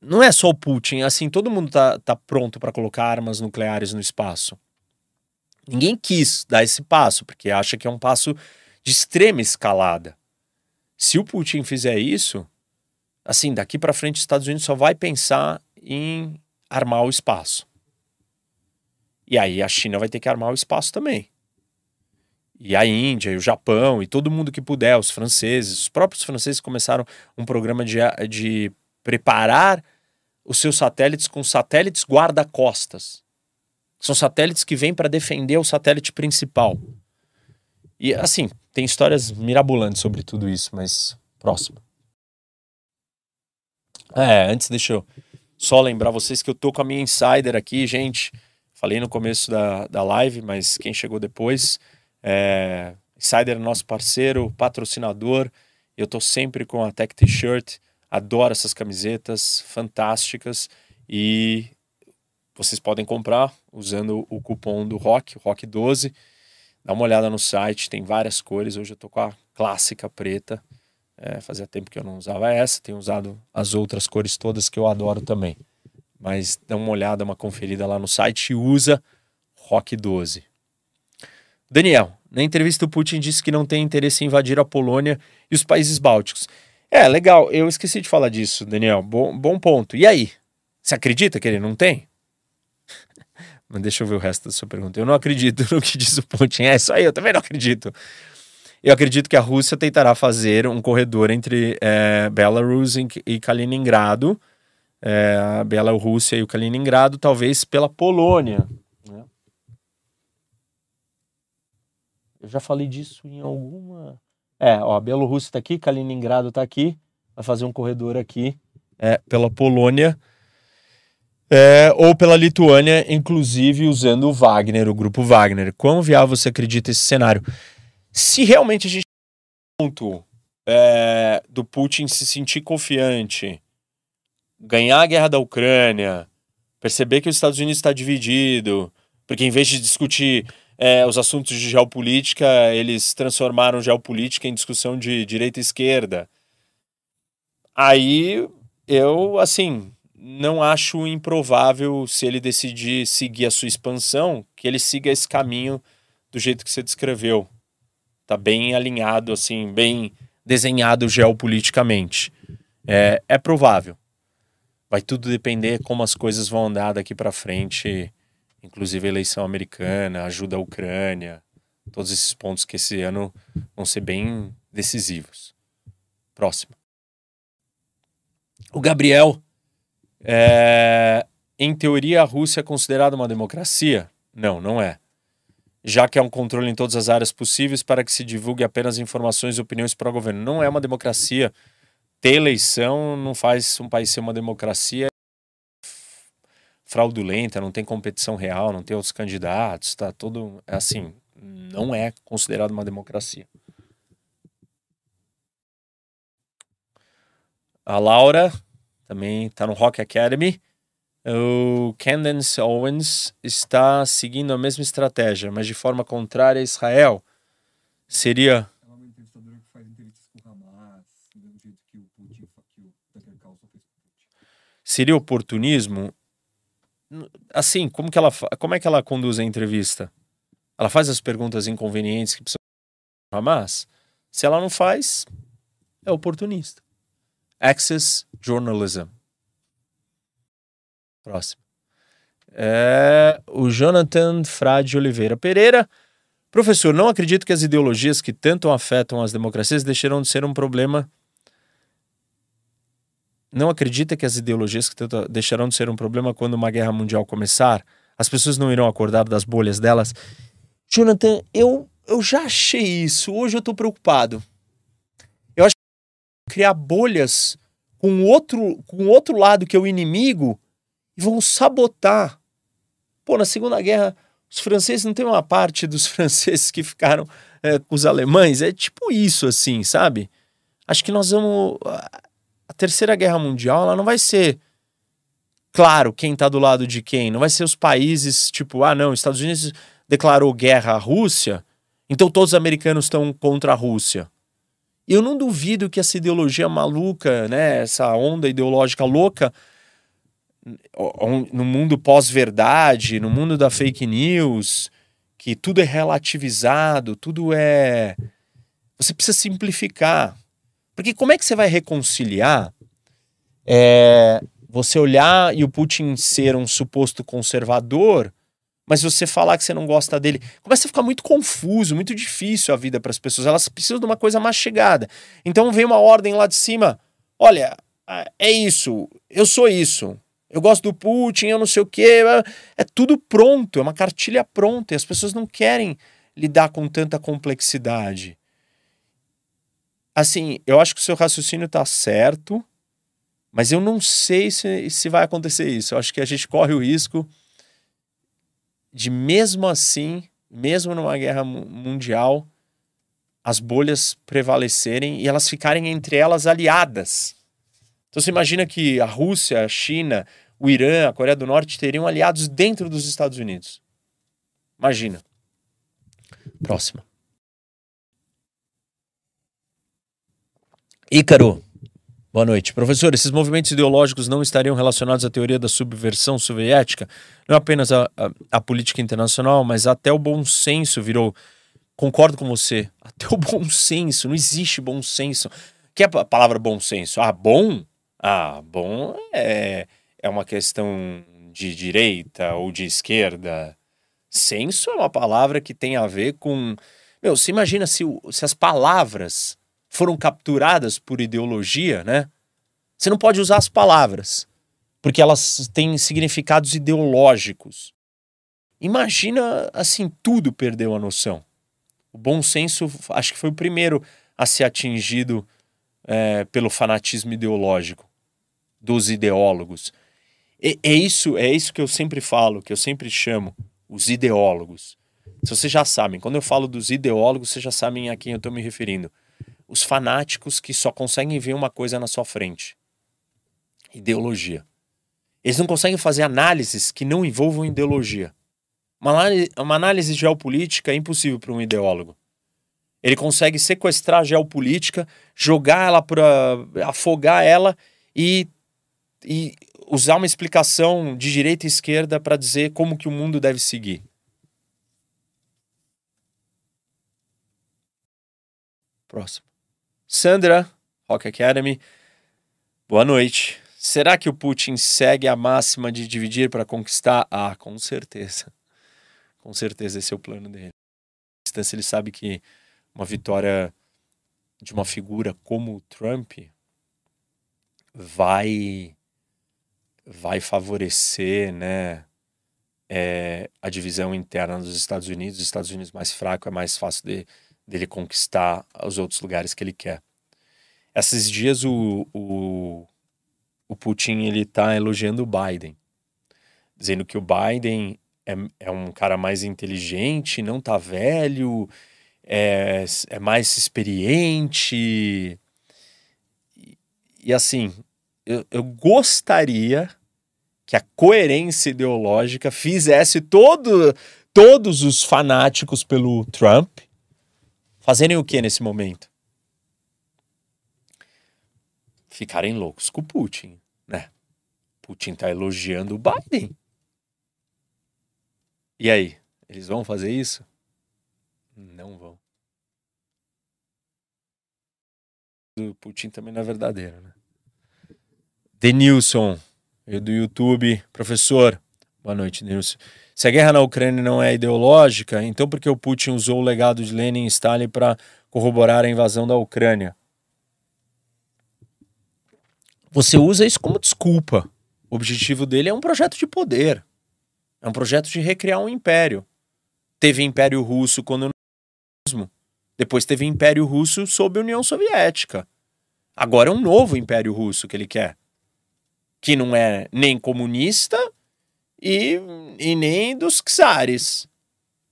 não é só o Putin, assim, todo mundo tá, tá pronto para colocar armas nucleares no espaço. Ninguém quis dar esse passo, porque acha que é um passo de extrema escalada. Se o Putin fizer isso, assim, daqui para frente os Estados Unidos só vai pensar em armar o espaço. E aí a China vai ter que armar o espaço também. E a Índia, e o Japão, e todo mundo que puder, os franceses, os próprios franceses começaram um programa de, de preparar os seus satélites com satélites guarda-costas. São satélites que vêm para defender o satélite principal. E assim, tem histórias mirabolantes sobre tudo isso, mas próximo. É, antes deixa eu só lembrar vocês que eu tô com a minha insider aqui, gente. Falei no começo da, da live, mas quem chegou depois, é, Insider é nosso parceiro, patrocinador. Eu tô sempre com a Tech T-shirt Adoro essas camisetas fantásticas e vocês podem comprar usando o cupom do Rock, Rock 12. Dá uma olhada no site, tem várias cores. Hoje eu tô com a clássica preta. É, fazia tempo que eu não usava essa, tenho usado as outras cores todas que eu adoro também. Mas dá uma olhada, uma conferida lá no site e usa Rock 12. Daniel, na entrevista o Putin disse que não tem interesse em invadir a Polônia e os países bálticos. É, legal, eu esqueci de falar disso, Daniel. Bom, bom ponto. E aí? Você acredita que ele não tem? [LAUGHS] Mas deixa eu ver o resto da sua pergunta. Eu não acredito [LAUGHS] no que diz o Putin. É isso aí, eu também não acredito. Eu acredito que a Rússia tentará fazer um corredor entre é, Belarus e Kaliningrado, é, a Bielorrússia e o Kaliningrado, talvez pela Polônia. Né? Eu já falei disso em alguma. É, ó, a Bielorrússia está aqui, Kaliningrado está aqui, vai fazer um corredor aqui é, pela Polônia. É, ou pela Lituânia, inclusive usando o Wagner, o grupo Wagner. Quão viável você acredita esse cenário? Se realmente a gente ponto é, do Putin se sentir confiante, ganhar a guerra da Ucrânia, perceber que os Estados Unidos está dividido, porque em vez de discutir é, os assuntos de geopolítica, eles transformaram geopolítica em discussão de direita e esquerda. Aí eu, assim, não acho improvável, se ele decidir seguir a sua expansão, que ele siga esse caminho do jeito que você descreveu. Tá bem alinhado, assim, bem desenhado geopoliticamente. É, é provável. Vai tudo depender como as coisas vão andar daqui para frente, inclusive a eleição americana, ajuda a Ucrânia, todos esses pontos que esse ano vão ser bem decisivos. Próximo. O Gabriel é, em teoria, a Rússia é considerada uma democracia? Não, não é. Já que é um controle em todas as áreas possíveis para que se divulgue apenas informações e opiniões para o governo. Não é uma democracia. Ter eleição não faz um país ser uma democracia fraudulenta, não tem competição real, não tem outros candidatos, tá tudo assim, não é considerado uma democracia. A Laura também está no Rock Academy. O Candace Owens está seguindo a mesma estratégia, mas de forma contrária a Israel. Seria. É uma entrevistadora que faz entrevistas com Hamas, do jeito que o Putin, que o Tucker Carlson fez com o Putin. Seria oportunismo? Assim, como, que ela, como é que ela conduz a entrevista? Ela faz as perguntas inconvenientes que precisam Hamas? Se ela não faz, é oportunista. Access Journalism. Próximo. É o Jonathan Frade Oliveira Pereira. Professor, não acredito que as ideologias que tanto afetam as democracias deixarão de ser um problema. Não acredita que as ideologias que deixarão de ser um problema quando uma guerra mundial começar? As pessoas não irão acordar das bolhas delas? Jonathan, eu, eu já achei isso. Hoje eu estou preocupado criar bolhas com outro, com outro lado que é o inimigo e vão sabotar. Pô, na Segunda Guerra, os franceses não tem uma parte dos [LAUGHS] franceses que ficaram é, com os alemães. É tipo isso, assim, sabe? Acho que nós vamos. A Terceira Guerra Mundial, ela não vai ser claro quem tá do lado de quem. Não vai ser os países, tipo, ah, não, Estados Unidos declarou guerra à Rússia, então todos os americanos estão contra a Rússia. Eu não duvido que essa ideologia maluca, né, essa onda ideológica louca, no mundo pós-verdade, no mundo da fake news, que tudo é relativizado, tudo é. Você precisa simplificar. Porque como é que você vai reconciliar é, você olhar e o Putin ser um suposto conservador mas você falar que você não gosta dele, começa a ficar muito confuso, muito difícil a vida para as pessoas. Elas precisam de uma coisa mais chegada. Então vem uma ordem lá de cima: olha, é isso, eu sou isso. Eu gosto do Putin, eu não sei o quê. É tudo pronto, é uma cartilha pronta. E as pessoas não querem lidar com tanta complexidade. Assim, eu acho que o seu raciocínio está certo, mas eu não sei se, se vai acontecer isso. Eu acho que a gente corre o risco de mesmo assim, mesmo numa guerra mundial, as bolhas prevalecerem e elas ficarem entre elas aliadas. Então você imagina que a Rússia, a China, o Irã, a Coreia do Norte teriam aliados dentro dos Estados Unidos. Imagina. Próxima. Ícaro. Boa noite. Professor, esses movimentos ideológicos não estariam relacionados à teoria da subversão soviética? Não apenas a, a, a, política internacional, mas até o bom senso virou. Concordo com você. Até o bom senso. Não existe bom senso. O que é a palavra bom senso? Ah, bom? Ah, bom é, é uma questão de direita ou de esquerda. Senso é uma palavra que tem a ver com. Meu, você imagina se, se as palavras foram capturadas por ideologia, né? Você não pode usar as palavras, porque elas têm significados ideológicos. Imagina, assim, tudo perdeu a noção. O bom senso, acho que foi o primeiro a ser atingido é, pelo fanatismo ideológico dos ideólogos. E, é isso, é isso que eu sempre falo, que eu sempre chamo os ideólogos. Se vocês já sabem, quando eu falo dos ideólogos, vocês já sabem a quem eu estou me referindo os fanáticos que só conseguem ver uma coisa na sua frente: ideologia. Eles não conseguem fazer análises que não envolvam ideologia. Uma análise, geopolítica é impossível para um ideólogo. Ele consegue sequestrar a geopolítica, jogar ela para afogar ela e, e usar uma explicação de direita e esquerda para dizer como que o mundo deve seguir. Próximo. Sandra, Rock Academy. Boa noite. Será que o Putin segue a máxima de dividir para conquistar? Ah, com certeza. Com certeza esse é o plano dele. Se ele sabe que uma vitória de uma figura como o Trump vai vai favorecer, né, é, a divisão interna dos Estados Unidos. Os Estados Unidos mais fraco é mais fácil de dele conquistar os outros lugares que ele quer. Esses dias o, o, o Putin ele está elogiando o Biden, dizendo que o Biden é, é um cara mais inteligente, não tá velho, é, é mais experiente. E, e assim, eu, eu gostaria que a coerência ideológica fizesse todo, todos os fanáticos pelo Trump fazerem o que nesse momento? Ficarem loucos com o Putin, né? Putin tá elogiando o Biden. E aí, eles vão fazer isso? Não vão. O Putin também não é verdadeiro, né? Denilson, do YouTube, professor. Boa noite, Denilson. Se a guerra na Ucrânia não é ideológica, então por que o Putin usou o legado de Lenin e Stalin para corroborar a invasão da Ucrânia? Você usa isso como desculpa. O objetivo dele é um projeto de poder. É um projeto de recriar um império. Teve Império Russo quando depois teve Império Russo sob a União Soviética. Agora é um novo Império Russo que ele quer. Que não é nem comunista e, e nem dos czares.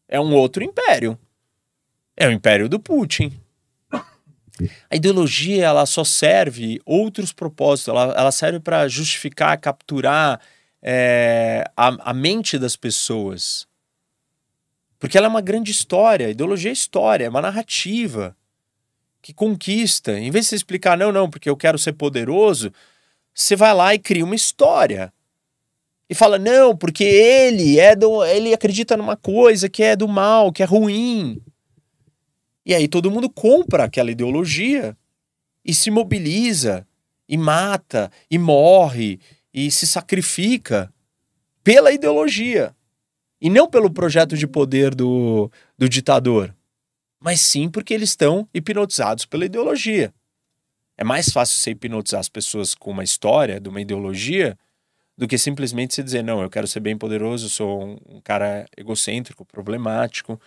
É um outro império. É o império do Putin. A ideologia ela só serve outros propósitos, ela, ela serve para justificar, capturar é, a, a mente das pessoas. Porque ela é uma grande história, ideologia é história, é uma narrativa que conquista. Em vez de você explicar, não, não, porque eu quero ser poderoso, você vai lá e cria uma história e fala: "Não, porque ele é do ele acredita numa coisa que é do mal, que é ruim". E aí todo mundo compra aquela ideologia e se mobiliza e mata e morre e se sacrifica pela ideologia e não pelo projeto de poder do, do ditador, mas sim porque eles estão hipnotizados pela ideologia. É mais fácil você hipnotizar as pessoas com uma história, de uma ideologia, do que simplesmente se dizer, não, eu quero ser bem poderoso, sou um, um cara egocêntrico, problemático,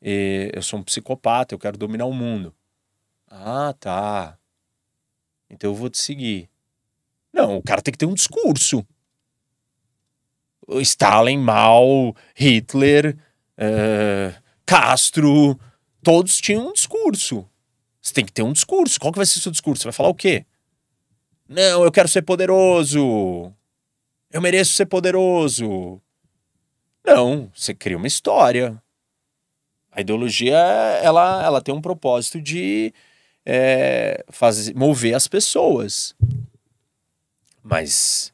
eu sou um psicopata, eu quero dominar o mundo. Ah, tá. Então eu vou te seguir. Não, o cara tem que ter um discurso. Stalin, Mao, Hitler, uh, Castro, todos tinham um discurso. Você tem que ter um discurso. Qual que vai ser o seu discurso? Você vai falar o quê? Não, eu quero ser poderoso. Eu mereço ser poderoso. Não, você cria uma história. A ideologia, ela, ela tem um propósito de é, fazer, mover as pessoas. Mas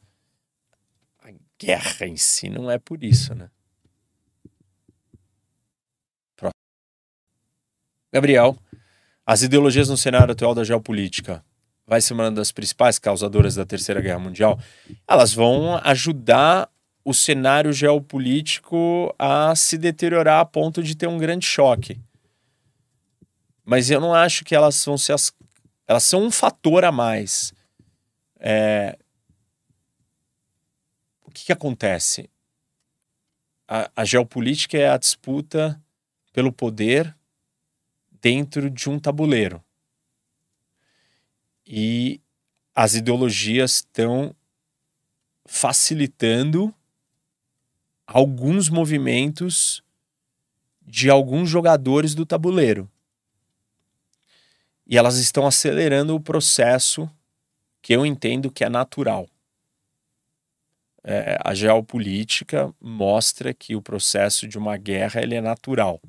a guerra em si não é por isso, né? Gabriel, as ideologias no cenário atual da geopolítica vai ser uma das principais causadoras da Terceira Guerra Mundial. Elas vão ajudar o cenário geopolítico a se deteriorar a ponto de ter um grande choque. Mas eu não acho que elas vão ser as. Elas são um fator a mais. É... O que, que acontece? A, a geopolítica é a disputa pelo poder dentro de um tabuleiro. E as ideologias estão facilitando alguns movimentos de alguns jogadores do tabuleiro. E elas estão acelerando o processo que eu entendo que é natural. É, a geopolítica mostra que o processo de uma guerra ele é natural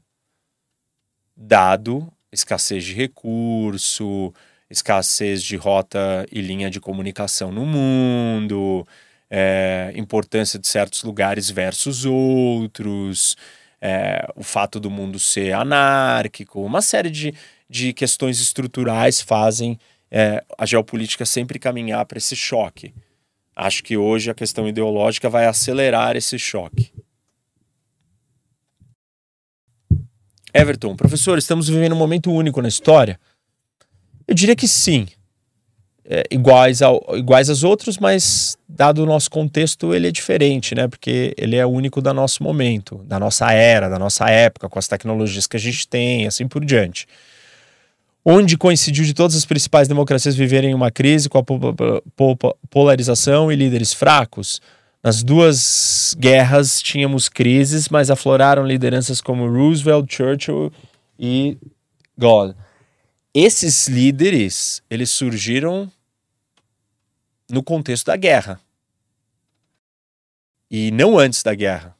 dado escassez de recurso, escassez de rota e linha de comunicação no mundo, é, importância de certos lugares versus outros, é, o fato do mundo ser anárquico, uma série de, de questões estruturais fazem é, a geopolítica sempre caminhar para esse choque. Acho que hoje a questão ideológica vai acelerar esse choque. Everton, professor, estamos vivendo um momento único na história? Eu diria que sim. É, iguais, ao, iguais aos outros, mas dado o nosso contexto, ele é diferente, né? Porque ele é único da nosso momento, da nossa era, da nossa época, com as tecnologias que a gente tem, assim por diante. Onde coincidiu de todas as principais democracias viverem uma crise com a polarização e líderes fracos, nas duas guerras tínhamos crises, mas afloraram lideranças como Roosevelt, Churchill e God. Esses líderes, eles surgiram no contexto da guerra. E não antes da guerra.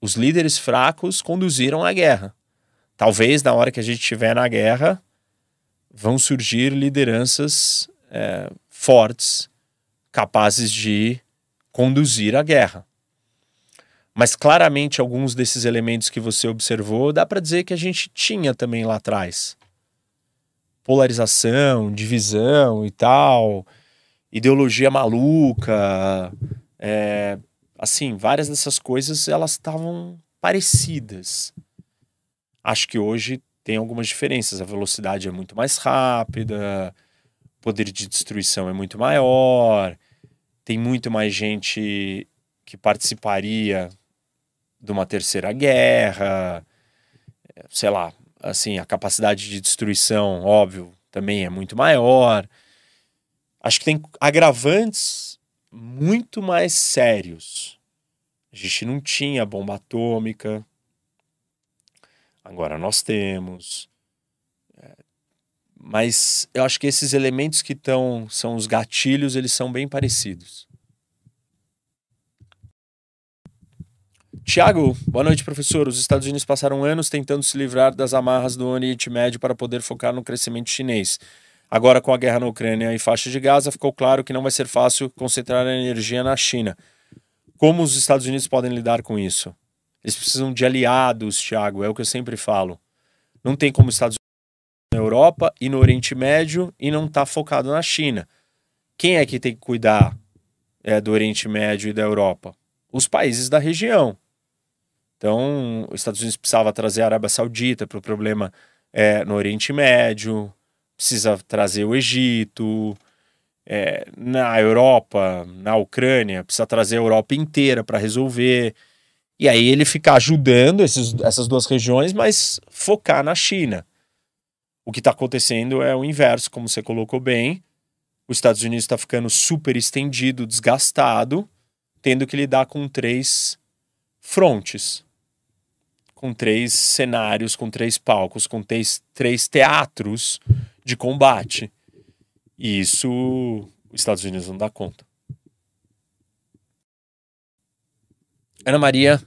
Os líderes fracos conduziram a guerra. Talvez na hora que a gente estiver na guerra, vão surgir lideranças é, fortes, capazes de conduzir a guerra. Mas claramente alguns desses elementos que você observou, dá para dizer que a gente tinha também lá atrás. Polarização, divisão e tal, ideologia maluca, é, assim, várias dessas coisas elas estavam parecidas. Acho que hoje tem algumas diferenças. A velocidade é muito mais rápida, o poder de destruição é muito maior, tem muito mais gente que participaria de uma terceira guerra, sei lá, assim, a capacidade de destruição, óbvio, também é muito maior. Acho que tem agravantes muito mais sérios. A gente não tinha bomba atômica, agora nós temos. Mas eu acho que esses elementos que estão são os gatilhos, eles são bem parecidos. Tiago, boa noite, professor. Os Estados Unidos passaram anos tentando se livrar das amarras do Oriente Médio para poder focar no crescimento chinês. Agora, com a guerra na Ucrânia e faixa de Gaza, ficou claro que não vai ser fácil concentrar a energia na China. Como os Estados Unidos podem lidar com isso? Eles precisam de aliados, Tiago, é o que eu sempre falo. Não tem como os Estados na Europa e no Oriente Médio e não está focado na China. Quem é que tem que cuidar é, do Oriente Médio e da Europa? Os países da região. Então, os Estados Unidos precisava trazer a Arábia Saudita para o problema é, no Oriente Médio, precisa trazer o Egito, é, na Europa, na Ucrânia, precisa trazer a Europa inteira para resolver. E aí ele fica ajudando esses, essas duas regiões, mas focar na China. O que está acontecendo é o inverso, como você colocou bem. Os Estados Unidos está ficando super estendido, desgastado, tendo que lidar com três frontes, com três cenários, com três palcos, com três, três teatros de combate. E isso os Estados Unidos não dá conta. Ana Maria.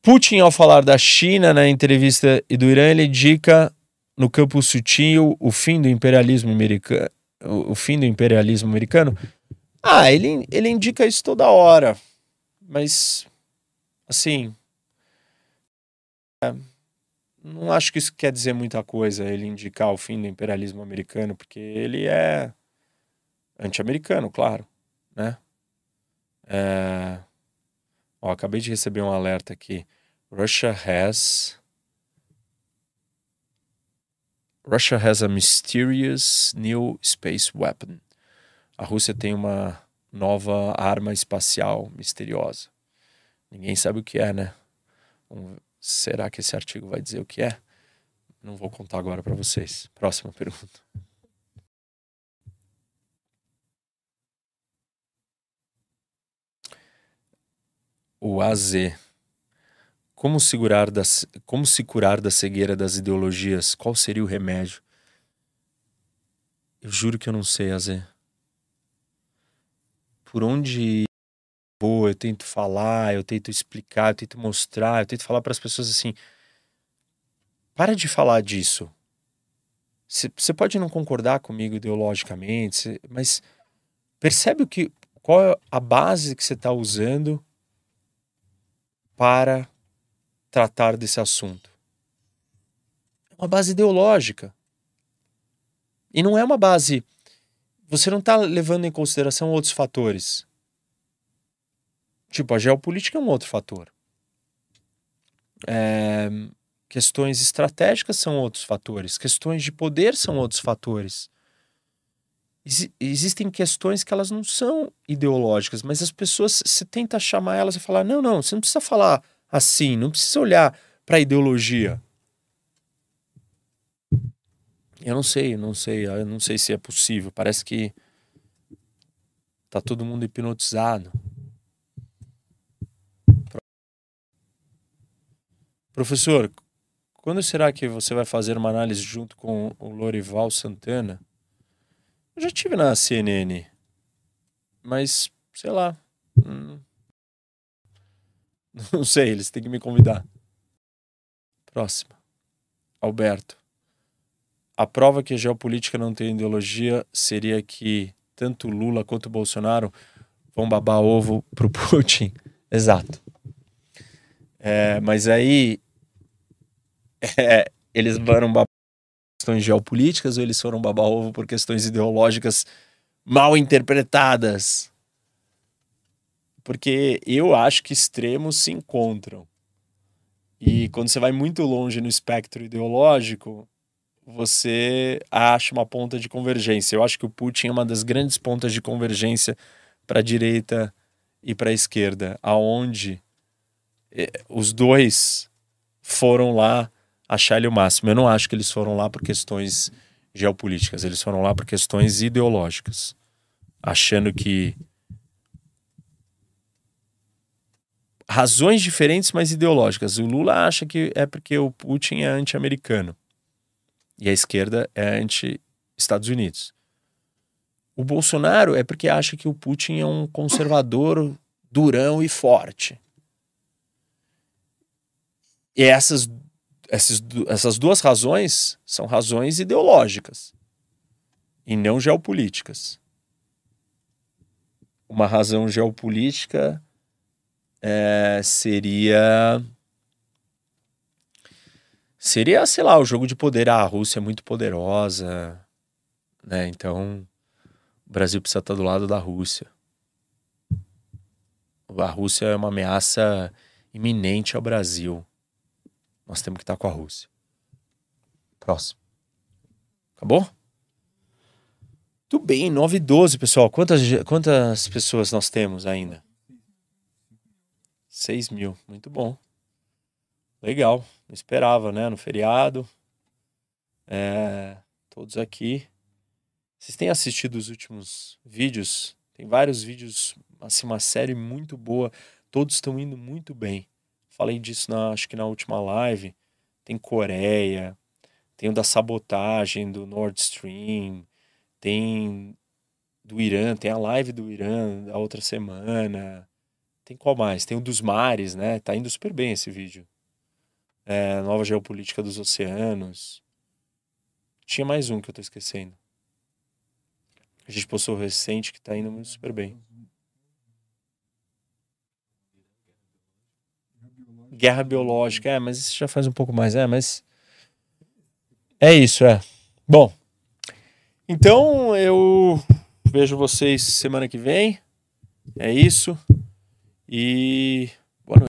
Putin, ao falar da China na entrevista e do Irã, ele indica no campo sutil o fim do imperialismo americano. O fim do imperialismo americano. Ah, ele, ele indica isso toda hora. Mas, assim. É, não acho que isso quer dizer muita coisa, ele indicar o fim do imperialismo americano, porque ele é anti-americano, claro, né? É... Ó, acabei de receber um alerta aqui. Russia has Russia has a mysterious new space weapon. A Rússia tem uma nova arma espacial misteriosa. Ninguém sabe o que é, né? Será que esse artigo vai dizer o que é? Não vou contar agora para vocês. Próxima pergunta. O AZ. Como, segurar da, como se curar da cegueira das ideologias? Qual seria o remédio? Eu juro que eu não sei, AZ. Por onde vou, eu tento falar, eu tento explicar, eu tento mostrar, eu tento falar para as pessoas assim: para de falar disso. Você pode não concordar comigo ideologicamente, mas percebe o que, qual é a base que você está usando para tratar desse assunto. É uma base ideológica. E não é uma base. Você não está levando em consideração outros fatores. Tipo, a geopolítica é um outro fator. É, questões estratégicas são outros fatores. Questões de poder são outros fatores. Ex existem questões que elas não são ideológicas, mas as pessoas, você tenta chamar elas e falar: não, não, você não precisa falar assim, não precisa olhar para a ideologia. Eu não sei, eu não sei, eu não sei se é possível. Parece que tá todo mundo hipnotizado. Professor, quando será que você vai fazer uma análise junto com o Lorival Santana? Eu já tive na CNN, mas sei lá. Hum, [LAUGHS] não sei, eles têm que me convidar. Próxima. Alberto. A prova que a geopolítica não tem ideologia seria que tanto Lula quanto Bolsonaro vão babar ovo pro [LAUGHS] Putin. Exato. É, mas aí é, eles foram babar questões geopolíticas ou eles foram babar ovo por questões ideológicas mal interpretadas? Porque eu acho que extremos se encontram. E quando você vai muito longe no espectro ideológico, você acha uma ponta de convergência. Eu acho que o Putin é uma das grandes pontas de convergência para a direita e para a esquerda, aonde eh, os dois foram lá achar ele o máximo. Eu não acho que eles foram lá por questões geopolíticas, eles foram lá por questões ideológicas, achando que razões diferentes, mas ideológicas. O Lula acha que é porque o Putin é anti-americano e a esquerda é anti-Estados Unidos. O Bolsonaro é porque acha que o Putin é um conservador durão e forte. E essas essas, essas duas razões são razões ideológicas e não geopolíticas. Uma razão geopolítica é, seria. Seria, sei lá, o jogo de poder. Ah, a Rússia é muito poderosa, né? Então, o Brasil precisa estar do lado da Rússia. A Rússia é uma ameaça iminente ao Brasil. Nós temos que estar com a Rússia. Próximo. Acabou? Tudo bem, 9 e 12, pessoal. Quantas, quantas pessoas nós temos ainda? 6 mil. Muito bom. Legal. Não esperava, né? No feriado. É, todos aqui. Vocês têm assistido os últimos vídeos? Tem vários vídeos, assim, uma série muito boa. Todos estão indo muito bem. Falei disso na, acho que na última live. Tem Coreia, tem o da sabotagem do Nord Stream, tem do Irã, tem a live do Irã da outra semana, Tem qual mais? Tem o dos mares, né? Tá indo super bem esse vídeo. É, nova geopolítica dos oceanos. Tinha mais um que eu tô esquecendo. A gente postou recente que tá indo super bem. Guerra biológica, é, mas isso já faz um pouco mais, é, mas é isso, é. Bom, então eu vejo vocês semana que vem. É isso. E